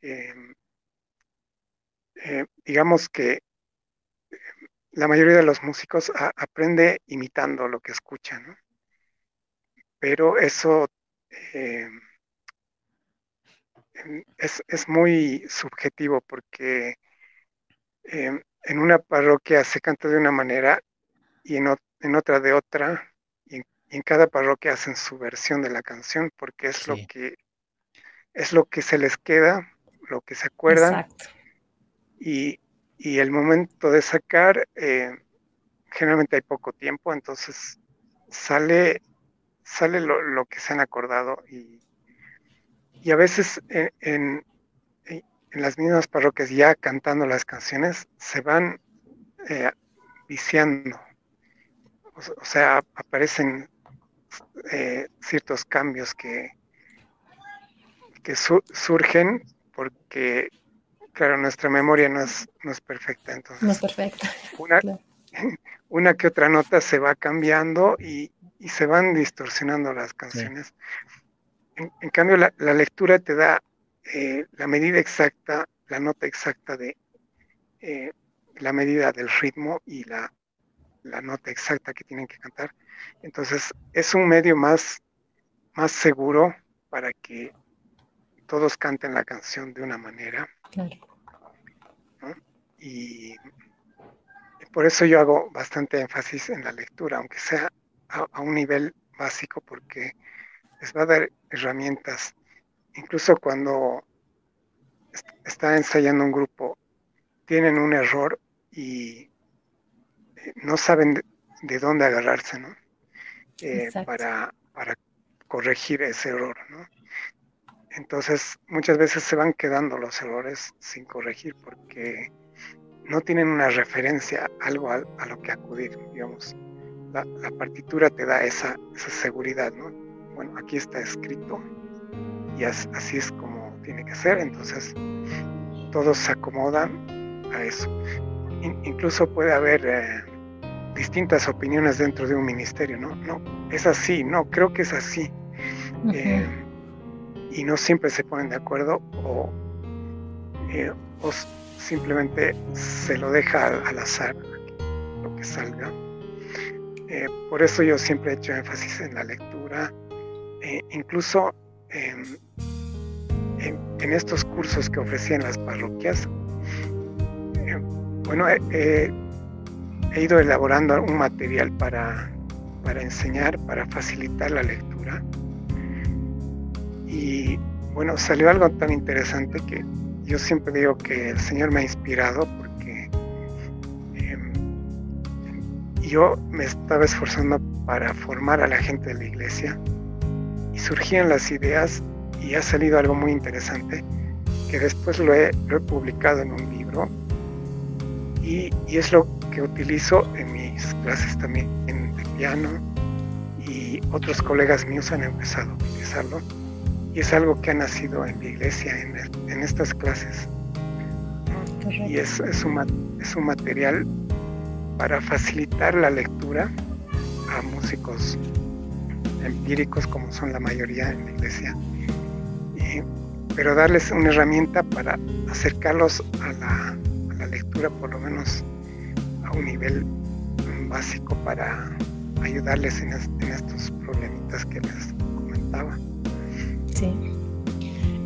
Em, eh, digamos que la mayoría de los músicos aprende imitando lo que escuchan, pero eso em, em, es, muy subjetivo porque en una parroquia se canta de una manera y en, en otra de otra, y en cada parroquia hacen su versión de la canción porque es lo que es lo que se les queda, lo que se acuerdan. Y, el momento de sacar, eh, generalmente hay poco tiempo, entonces sale, sale lo, que se han acordado y, y a veces en, en, las mismas parroquias ya cantando las canciones se van eh, viciando. o sea, aparecen eh, ciertos cambios que, que surgen porque, claro, nuestra memoria no es, no es perfecta. Entonces, no es perfecta. Una, una que otra nota se va cambiando y, se van distorsionando las canciones. En, cambio, la, lectura te da eh, la medida exacta, la nota exacta de eh, la medida del ritmo y la, la nota exacta que tienen que cantar. Entonces, es un medio más, más seguro para que todos canten la canción de una manera. Y, por eso yo hago bastante énfasis en la lectura, aunque sea a, un nivel básico, porque les va a dar herramientas. Incluso cuando está ensayando un grupo, tienen un error y no saben de, dónde agarrarse, ¿no? Para, para corregir ese error, ¿no? Entonces, muchas veces se van quedando los errores sin corregir porque no tienen una referencia, algo a, lo que acudir, digamos. La, partitura te da esa, seguridad, ¿no? Bueno, aquí está escrito y así es como tiene que ser, entonces todos se acomodan a eso. incluso puede haber eh, distintas opiniones dentro de un ministerio, ¿no? No, es así, no, creo que es así y no siempre se ponen de acuerdo o, eh, simplemente se lo deja al, azar lo que salga. Eh, por eso yo siempre he hecho énfasis en la lectura, eh, incluso en, estos cursos que ofrecían las parroquias. bueno, he ido elaborando un material para, para enseñar, para facilitar la lectura. Y bueno, salió algo tan interesante que yo siempre digo que el Señor me ha inspirado porque em, yo me estaba esforzando para formar a la gente de la iglesia y surgían las ideas y ha salido algo muy interesante que después lo he, publicado en un libro y, y, es lo que utilizo en mis clases también de piano y otros colegas míos han empezado a utilizarlo. Y es algo que ha nacido en la iglesia, en, estas clases. Y es, es, un, es un material para facilitar la lectura a músicos empíricos como son la mayoría en la iglesia, pero darles una herramienta para acercarlos a la, lectura por lo menos un nivel básico para ayudarles en estos problemitas que les comentaba.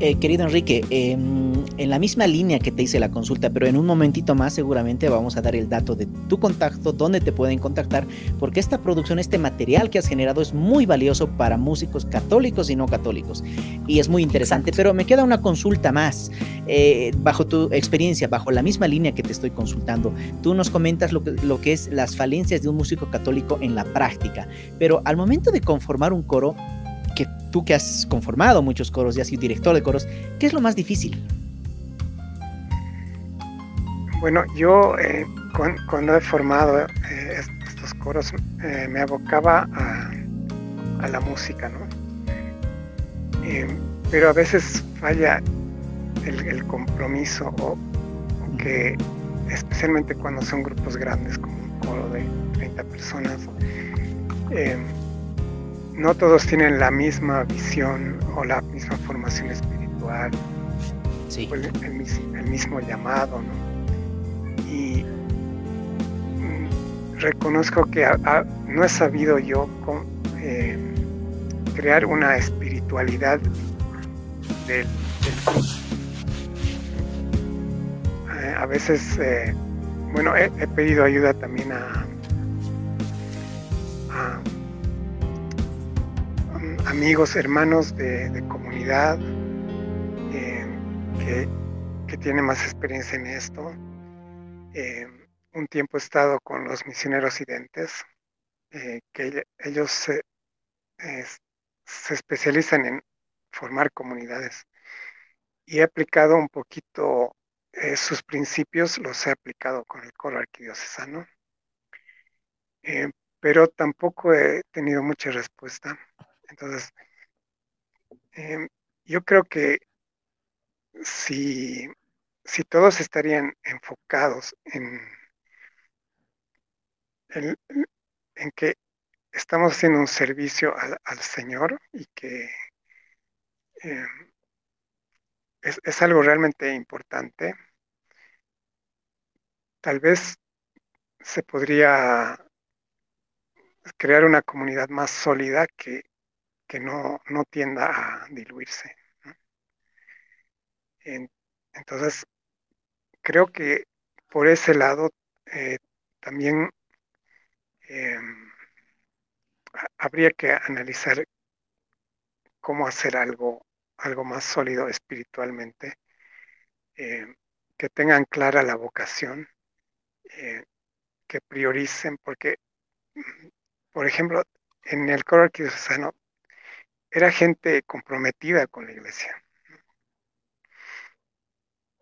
Eh, querido Enrique, em, en la misma línea que te hice la consulta, pero en un momentito más seguramente vamos a dar el dato de tu contacto, dónde te pueden contactar, porque esta producción, este material que has generado es muy valioso para músicos católicos y no católicos. Y es muy interesante, pero me queda una consulta más. Eh, bajo tu experiencia, bajo la misma línea que te estoy consultando, tú nos comentas lo que, lo que es las falencias de un músico católico en la práctica, pero al momento de conformar un coro, tú que has conformado muchos coros y has sido director de coros, ¿qué es lo más difícil? Bueno, yo eh, cuando he formado eh, estos coros eh, me abocaba a, la música, ¿no? pero a veces falla el, compromiso o, que especialmente cuando son grupos grandes como un coro de 30 personas, no todos tienen la misma visión o la misma formación espiritual, o el, mismo llamado, Y mm, reconozco que no he sabido yo eh, crear una espiritualidad del, eh, a veces, eh, bueno, he, pedido ayuda también a amigos, hermanos de, comunidad eh, que, tienen más experiencia en esto. Eh, un tiempo he estado con los misioneros identes, eh, que ellos se, especializan en formar comunidades. Y he aplicado un poquito sus principios, los he aplicado con el coro arquidiocesano, pero tampoco he tenido mucha respuesta. Entonces, em, yo creo que si, si todos estarían enfocados en, en, que estamos haciendo un servicio al, Señor y que em, es, es, algo realmente importante, tal vez se podría crear una comunidad más sólida que, que no, tienda a diluirse. entonces, creo que por ese lado eh, también em, habría que analizar cómo hacer algo, algo más sólido espiritualmente, em, que tengan clara la vocación, eh, que prioricen, porque, por ejemplo, en el coro arquidiocesano era gente comprometida con la iglesia.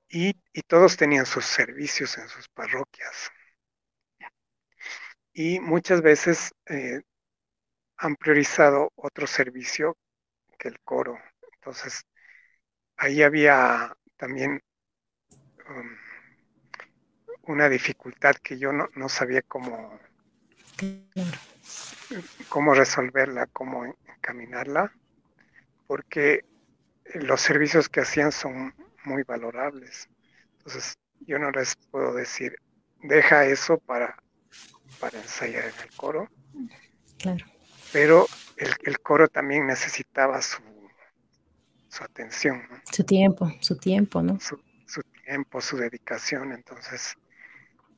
Y, todos tenían sus servicios en sus parroquias. Y muchas veces eh, han priorizado otro servicio que el coro. Entonces, ahí había también um, una dificultad que yo no, no sabía cómo, cómo resolverla, cómo encaminarla, porque los servicios que hacían son muy valorables. Entonces, yo no les puedo decir, deja eso para, para ensayar en el coro. Claro. Pero el, coro también necesitaba su, su atención. Su tiempo, su tiempo, ¿no? Su, tiempo, su dedicación. Entonces,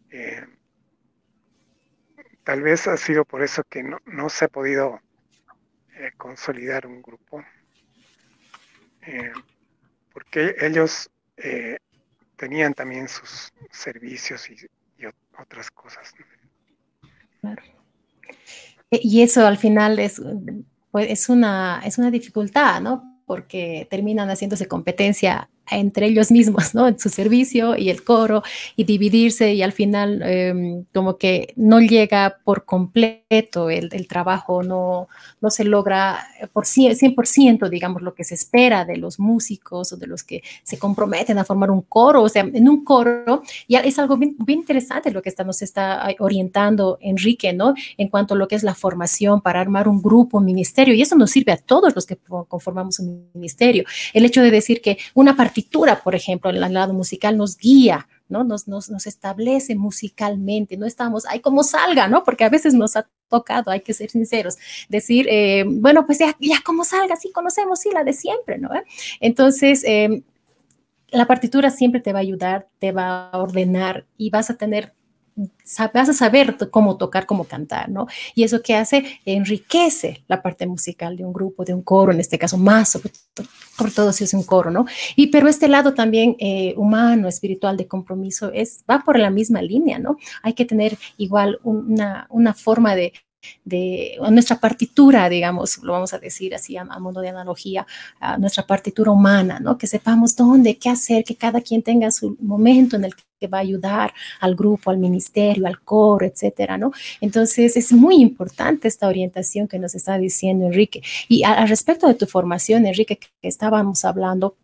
eh, tal vez ha sido por eso que no, se ha podido eh, consolidar un grupo. Eh, porque ellos tenían también sus servicios y, otras cosas. Claro. E, y eso al final es, pues, es, una, es una dificultad, ¿no? Porque terminan haciéndose competencia entre ellos mismos, ¿no? En su servicio y el coro y dividirse y al final em, como que no llega por completo el, el, trabajo, no, no se logra por 100%, digamos, lo que se espera de los músicos o de los que se comprometen a formar un coro, o sea, en un coro ya es algo bien, bien interesante lo que está, nos está orientando Enrique, ¿no? En cuanto a lo que es la formación para armar un grupo, un ministerio, y eso nos sirve a todos los que conformamos un ministerio. El hecho de decir que una parte partitura, por ejemplo, el lado musical nos guía, ¿no? Nos, nos, nos establece musicalmente, no estamos, ahí como salga, ¿no? Porque a veces nos ha tocado, hay que ser sinceros, decir, eh, bueno, pues ya, ya como salga, sí conocemos, sí, la de siempre, ¿no? Entonces, eh, la partitura siempre te va a ayudar, te va a ordenar y vas a tener vas a saber cómo tocar, cómo cantar, ¿no? Y eso que hace enriquece la parte musical de un grupo, de un coro, en este caso más, sobre, todo si es un coro, ¿no? Y pero este lado también eh, humano, espiritual, de compromiso, es, va por la misma línea, ¿no? Hay que tener igual una, una forma de, de nuestra partitura, digamos, lo vamos a decir así a, modo de analogía, a nuestra partitura humana, ¿no? Que sepamos dónde, qué hacer, que cada quien tenga su momento en el que va a ayudar al grupo, al ministerio, al coro, etcétera, ¿no? Entonces es muy importante esta orientación que nos está diciendo Enrique. Y al respecto de tu formación, Enrique, que estábamos hablando,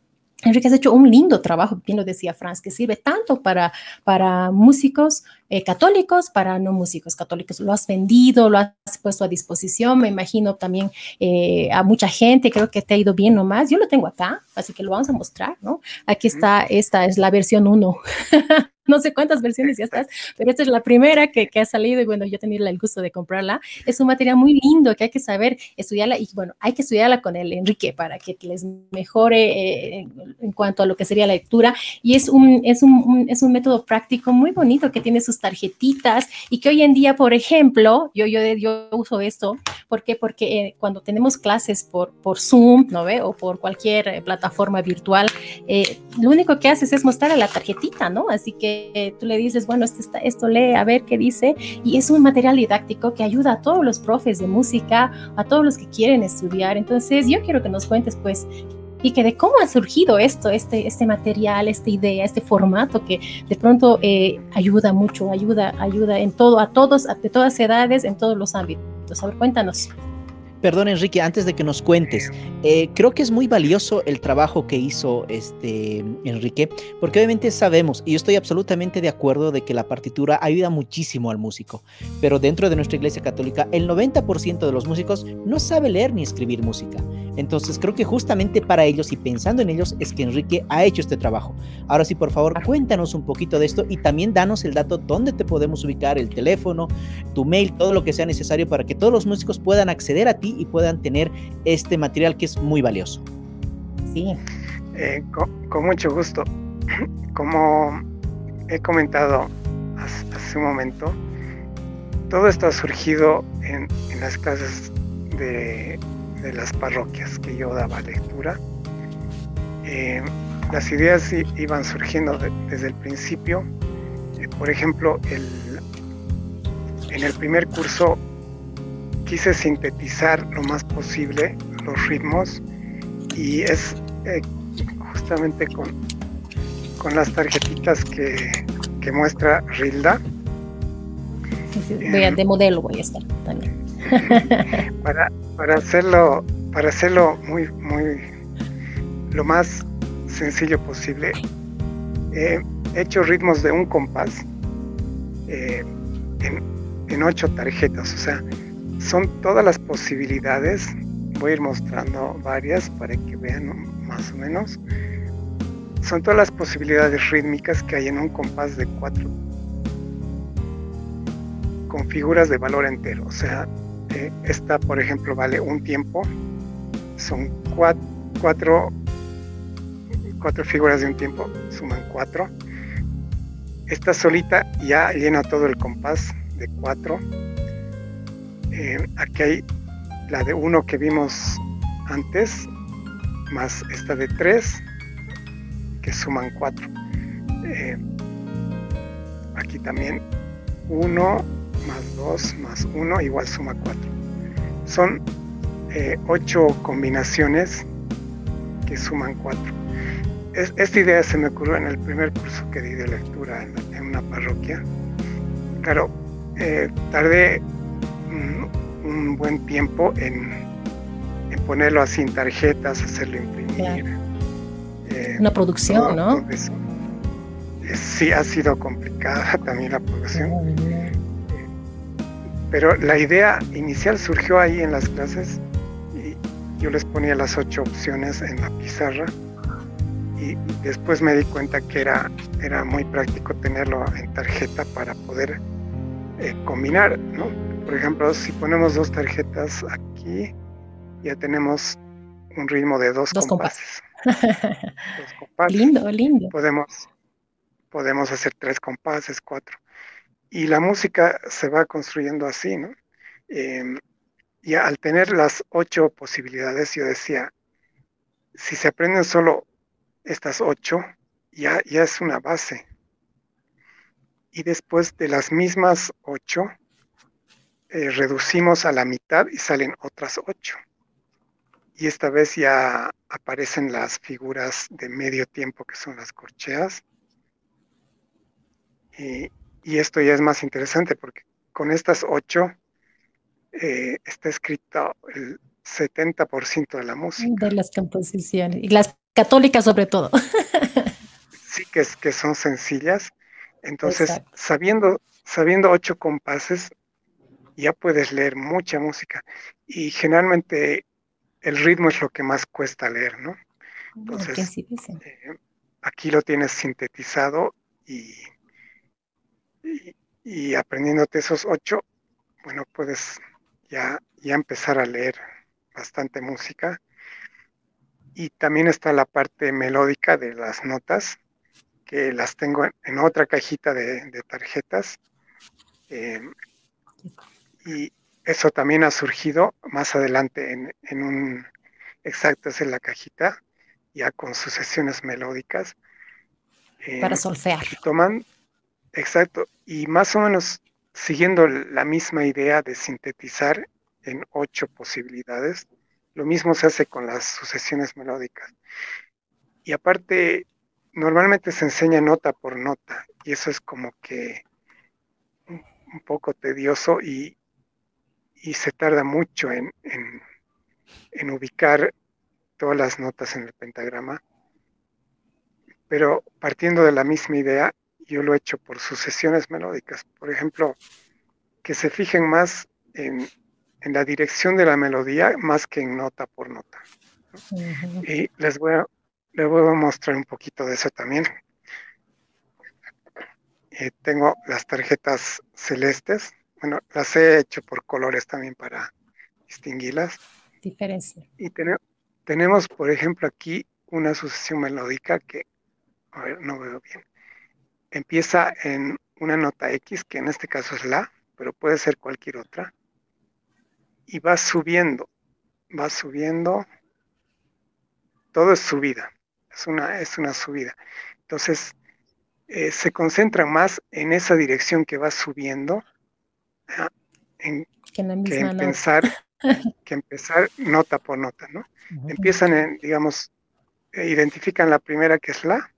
Enrique has hecho un lindo trabajo, bien lo decía Franz, que sirve tanto para, para músicos eh, católicos, para no músicos católicos. Lo has vendido, lo has puesto a disposición, me imagino también eh, a mucha gente, creo que te ha ido bien nomás. Yo lo tengo acá, así que lo vamos a mostrar, ¿no? Aquí está, esta es la versión 1. no sé cuántas versiones ya estás, pero esta es la primera que, que ha salido y bueno, yo tenido el gusto de comprarla. Es un material muy lindo que hay que saber estudiarla y bueno, hay que estudiarla con el Enrique para que les mejore eh, en, cuanto a lo que sería la lectura y es un, es un, es un método práctico muy bonito que tiene sus tarjetitas y que hoy en día, por ejemplo, yo, yo, yo uso esto, ¿por qué? Porque eh, cuando tenemos clases por, por Zoom, ¿no ve? O por cualquier eh, plataforma virtual, lo único que haces es mostrar la tarjetita, ¿no? Así que tú le dices, bueno, esto, está, esto lee, a ver qué dice, y es un material didáctico que ayuda a todos los profes de música, a todos los que quieren estudiar. Entonces, yo quiero que nos cuentes, pues, y que de cómo ha surgido esto, este, este material, esta idea, este formato que de pronto eh, ayuda mucho, ayuda, ayuda en todo, a todos, de todas edades, en todos los ámbitos. A ver, cuéntanos. Perdón, Enrique, antes de que nos cuentes, eh, creo que es muy valioso el trabajo que hizo este Enrique, porque obviamente sabemos, y yo estoy absolutamente de acuerdo de que la partitura ayuda muchísimo al músico, pero dentro de nuestra iglesia católica, el 90% de los músicos no sabe leer ni escribir música. Entonces creo que justamente para ellos y pensando en ellos es que Enrique ha hecho este trabajo. Ahora sí, por favor, cuéntanos un poquito de esto y también danos el dato dónde te podemos ubicar, el teléfono, tu mail, todo lo que sea necesario para que todos los músicos puedan acceder a ti y puedan tener este material que es muy valioso. Sí. Eh, con, mucho gusto. Como he comentado hace, un momento, todo esto ha surgido en las clases de de las parroquias que yo daba lectura. Eh, las ideas iban surgiendo desde el principio. Eh, por ejemplo, el, en el primer curso quise sintetizar lo más posible los ritmos y es eh, justamente con, con las tarjetitas que, muestra Rilda. de modelo voy a estar también. para, para hacerlo, para hacerlo muy, muy lo más sencillo posible, he hecho ritmos de un compás eh, en, en ocho tarjetas, o sea, son todas las posibilidades. Voy a ir mostrando varias para que vean más o menos. Son todas las posibilidades rítmicas que hay en un compás de cuatro con figuras de valor entero. O sea, eh, esta, por ejemplo, vale un tiempo. Son cuatro, cuatro, cuatro figuras de un tiempo, suman cuatro. Esta solita ya llena todo el compás de cuatro eh, aquí hay la de 1 que vimos antes, más esta de 3, que suman 4. Eh, aquí también 1 más 2 más 1 igual suma 4. Son 8 eh, combinaciones que suman 4. esta idea se me ocurrió en el primer curso que di de lectura en, una parroquia. Claro, tardé un buen tiempo en, ponerlo así en tarjetas, hacerlo imprimir. Eh, Una producción, ¿no? Eh, sí, ha sido complicada también la producción. Eh, pero la idea inicial surgió ahí en las clases y yo les ponía las ocho opciones en la pizarra y después me di cuenta que era, era muy práctico tenerlo en tarjeta para poder combinar, ¿no? Por ejemplo, si ponemos dos tarjetas aquí, ya tenemos un ritmo de dos, compases. dos compases. Lindo, lindo. Podemos, podemos hacer tres compases, cuatro. Y la música se va construyendo así, ¿no? Em, y al tener las ocho posibilidades, yo decía, si se aprenden solo estas ocho, ya, ya es una base. Y después de las mismas ocho, eh, reducimos a la mitad y salen otras ocho. Y esta vez ya aparecen las figuras de medio tiempo que son las corcheas. Esto ya es más interesante porque con estas ocho eh, está escrito el 70% de la música. De las composiciones. Y las católicas sobre todo. sí, que, es, que son sencillas. Entonces, sabiendo, sabiendo ocho compases, ya puedes leer mucha música. Y generalmente el ritmo es lo que más cuesta leer, ¿no? Entonces, eh, aquí lo tienes sintetizado y, y, aprendiéndote esos ocho, bueno, puedes ya, ya empezar a leer bastante música. Y también está la parte melódica de las notas, que las tengo en, otra cajita de, tarjetas. Eh, y eso también ha surgido más adelante en, un, exacto, es en la cajita, ya con sucesiones melódicas. Para eh, solfear. Toman, exacto, y más o menos siguiendo la misma idea de sintetizar en ocho posibilidades, lo mismo se hace con las sucesiones melódicas. Y aparte, normalmente se enseña nota por nota, y eso es como que un poco tedioso y, y se tarda mucho en, en, ubicar todas las notas en el pentagrama. Pero partiendo de la misma idea, yo lo he hecho por sucesiones melódicas. Por ejemplo, que se fijen más en, en la dirección de la melodía más que en nota por nota. Y les voy, a, les voy a mostrar un poquito de eso también. Eh, tengo las tarjetas celestes bueno, las he hecho por colores también para distinguirlas. Diferencia. Y tenemos, por ejemplo, aquí una sucesión melódica que, a ver, no veo bien. Empieza en una nota X, que en este caso es la, pero puede ser cualquier otra. Y va subiendo, va subiendo. Todo es subida, es una, es una subida. Entonces, eh, se concentra más en esa dirección que va subiendo ah, en, que, empezar, que empezar nota por nota, ¿no? Empiezan en, digamos, eh, identifican la primera que es la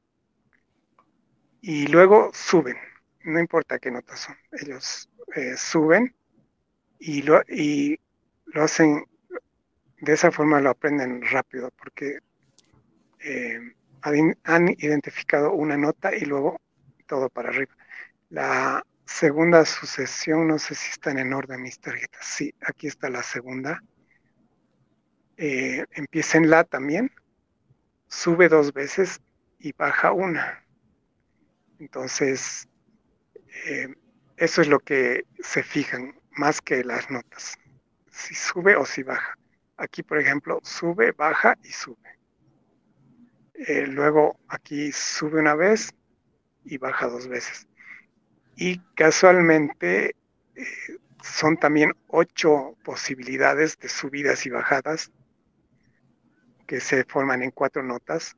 y luego suben, no importa qué notas son, ellos eh, suben y lo, y lo hacen, de esa forma lo aprenden rápido porque eh, han identificado una nota y luego todo para arriba. La segunda sucesión, no sé si están en orden mis tarjetas. Sí, aquí está la segunda. Eh, empieza en la también, sube dos veces y baja una. Entonces, eh, eso es lo que se fijan más que las notas. Si sube o si baja. Aquí, por ejemplo, sube, baja y sube. Eh, luego aquí sube una vez y baja dos veces. Y casualmente eh, son también ocho posibilidades de subidas y bajadas que se forman en cuatro notas.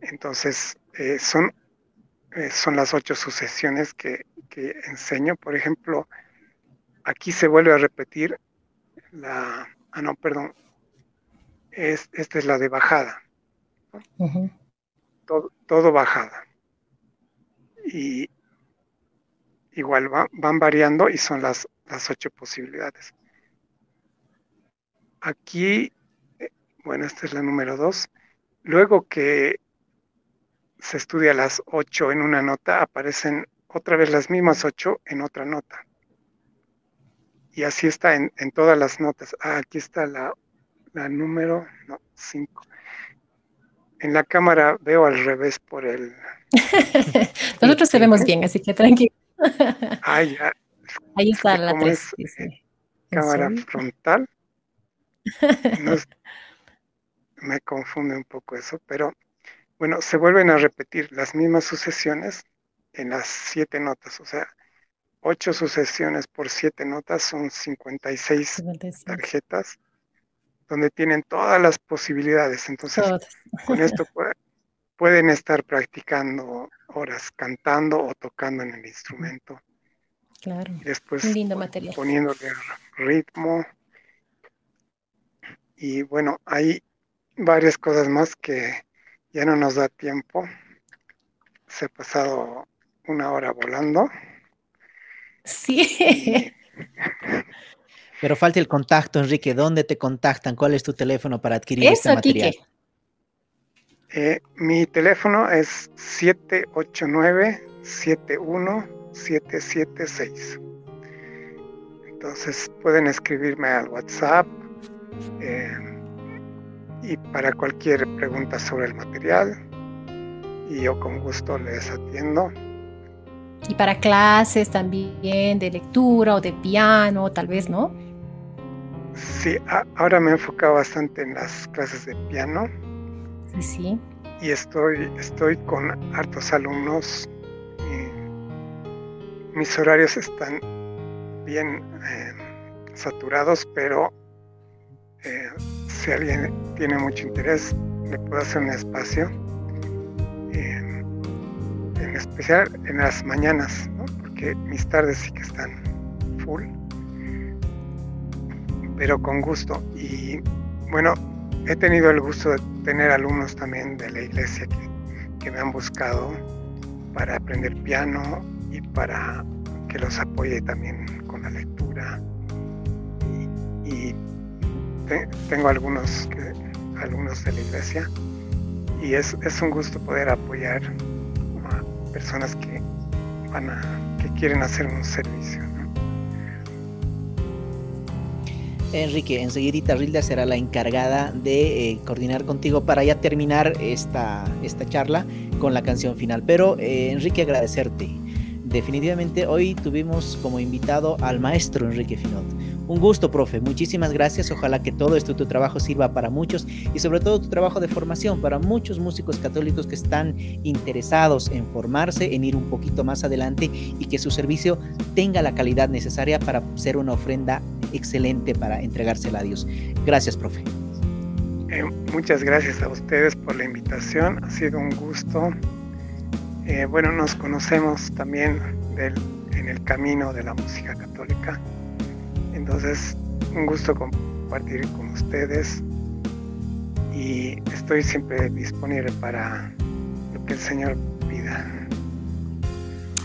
Entonces, eh, son, eh, son las ocho sucesiones que, enseño. Por ejemplo, aquí se vuelve a repetir la... Ah, no, perdón. Es, esta es la de bajada. todo, todo bajada. Y, igual van variando y son las, las ocho posibilidades. Aquí, eh, bueno, esta es la número dos. Luego que se estudia las ocho en una nota, aparecen otra vez las mismas ocho en otra nota. Y así está en, todas las notas. Ah, aquí está la, la número, no, cinco. En la cámara veo al revés por el... Nosotros se vemos bien, así que tranquilo. Ahí está la cámara frontal. me confunde un poco eso, pero bueno, se vuelven a repetir las mismas sucesiones en las siete notas, o sea, ocho sucesiones por siete notas son 56, tarjetas donde tienen todas las posibilidades. Entonces, con esto pueden estar practicando horas cantando o tocando en el instrumento. Claro. Y después lindo poniéndole ritmo. Y bueno, hay varias cosas más que ya no nos da tiempo. Se ha pasado una hora volando. Sí. Pero falta el contacto, Enrique. ¿Dónde te contactan? ¿Cuál es tu teléfono para adquirir este material? Eh, mi teléfono es 789-717776. Entonces pueden escribirme al WhatsApp eh, y para cualquier pregunta sobre el material y yo con gusto les atiendo. Y para clases también de lectura o de piano, tal vez, ¿no? Sí, ahora me he enfocado bastante en las clases de piano sí. Y estoy, estoy con hartos alumnos. mis horarios están bien eh, saturados, pero eh, si alguien tiene mucho interés, le puedo hacer un espacio. En especial en las mañanas, porque mis tardes sí que están full, pero con gusto. Y bueno, he tenido el gusto de tener alumnos también de la iglesia que, me han buscado para aprender piano y para que los apoye también con la lectura. Y, tengo algunos alumnos de la iglesia y es, es un gusto poder apoyar a personas que, van a, que quieren hacer un servicio. Enrique, enseguida Rilda será la encargada de eh, coordinar contigo para ya terminar esta, esta charla con la canción final. Pero eh, Enrique, agradecerte. Definitivamente hoy tuvimos como invitado al maestro Enrique Finot un gusto, profe. Muchísimas gracias. Ojalá que todo esto, tu trabajo sirva para muchos y sobre todo tu trabajo de formación para muchos músicos católicos que están interesados en formarse, en ir un poquito más adelante y que su servicio tenga la calidad necesaria para ser una ofrenda excelente para entregársela a Dios. Gracias, profe. Eh, muchas gracias a ustedes por la invitación. Ha sido un gusto. Eh, bueno, nos conocemos también en el camino de la música católica Entonces, un gusto compartir con ustedes y estoy siempre disponible para lo que el Señor pida.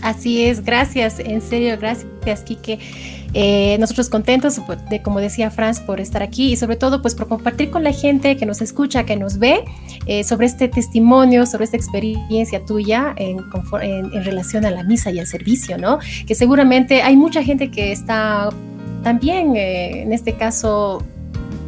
Así es, gracias, en serio, gracias, Quique. Eh, nosotros contentos, de, como decía Franz, por estar aquí y sobre todo pues por compartir con la gente que nos escucha, que nos ve, eh, sobre este testimonio, sobre esta experiencia tuya en, en, relación a la misa y al servicio, ¿no? Que seguramente hay mucha gente que está también, eh, en este caso,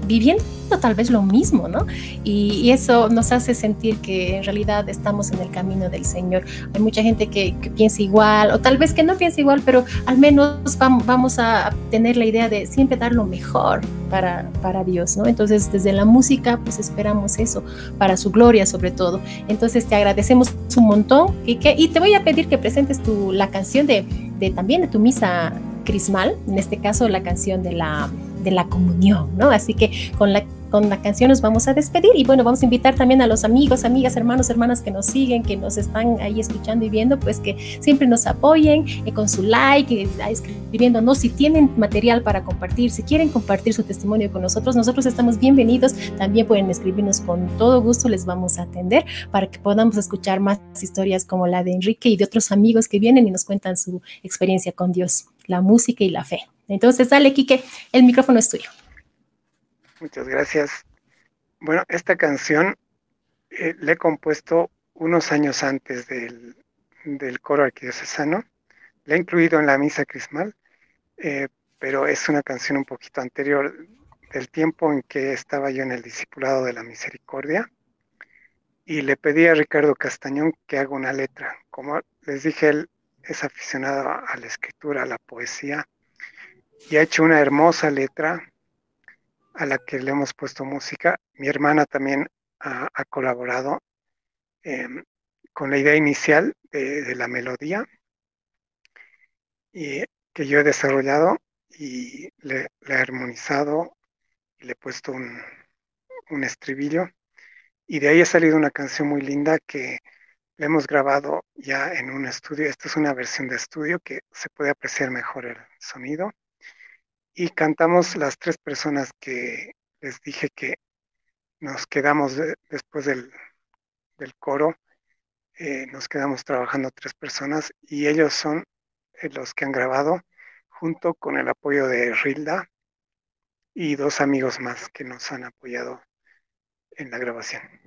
viviendo tal vez lo mismo, ¿no? Y, eso nos hace sentir que en realidad estamos en el camino del Señor. Hay mucha gente que, piensa igual, o tal vez que no piensa igual, pero al menos vamos a tener la idea de siempre dar lo mejor para, para Dios, ¿no? Entonces, desde la música, pues esperamos eso, para su gloria sobre todo. Entonces, te agradecemos un montón, y te voy a pedir que presentes tu, la canción de, de también de tu misa crismal, en este caso la canción de la, de la comunión, ¿no? Así que con la con la canción nos vamos a despedir y bueno, vamos a invitar también a los amigos, amigas, hermanos, hermanas que nos siguen, que nos están ahí escuchando y viendo, pues que siempre nos apoyen eh, con su like, eh, escribiéndonos. Si tienen material para compartir, si quieren compartir su testimonio con nosotros, nosotros estamos bienvenidos, también pueden escribirnos con todo gusto, les vamos a atender para que podamos escuchar más historias como la de Enrique y de otros amigos que vienen y nos cuentan su experiencia con Dios, la música y la fe. Entonces, dale, Quique, el micrófono es tuyo. Muchas gracias. Bueno, esta canción eh, la he compuesto unos años antes del, del coro arquidiocesano. La he incluido en la misa crismal, eh, pero es una canción un poquito anterior del tiempo en que estaba yo en el discipulado de la misericordia. Y le pedí a Ricardo Castañón que haga una letra. Como les dije, él es aficionado a la escritura, a la poesía, y ha hecho una hermosa letra a la que le hemos puesto música. Mi hermana también ha, colaborado em, con la idea inicial de, la melodía y que yo he desarrollado y le, he armonizado y le he puesto un, un, estribillo. Y de ahí ha salido una canción muy linda que le hemos grabado ya en un estudio. Esta es una versión de estudio que se puede apreciar mejor el sonido y cantamos las tres personas que les dije que nos quedamos después del, coro, eh, nos quedamos trabajando tres personas y ellos son eh, los que han grabado junto con el apoyo de Rilda y dos amigos más que nos han apoyado en la grabación.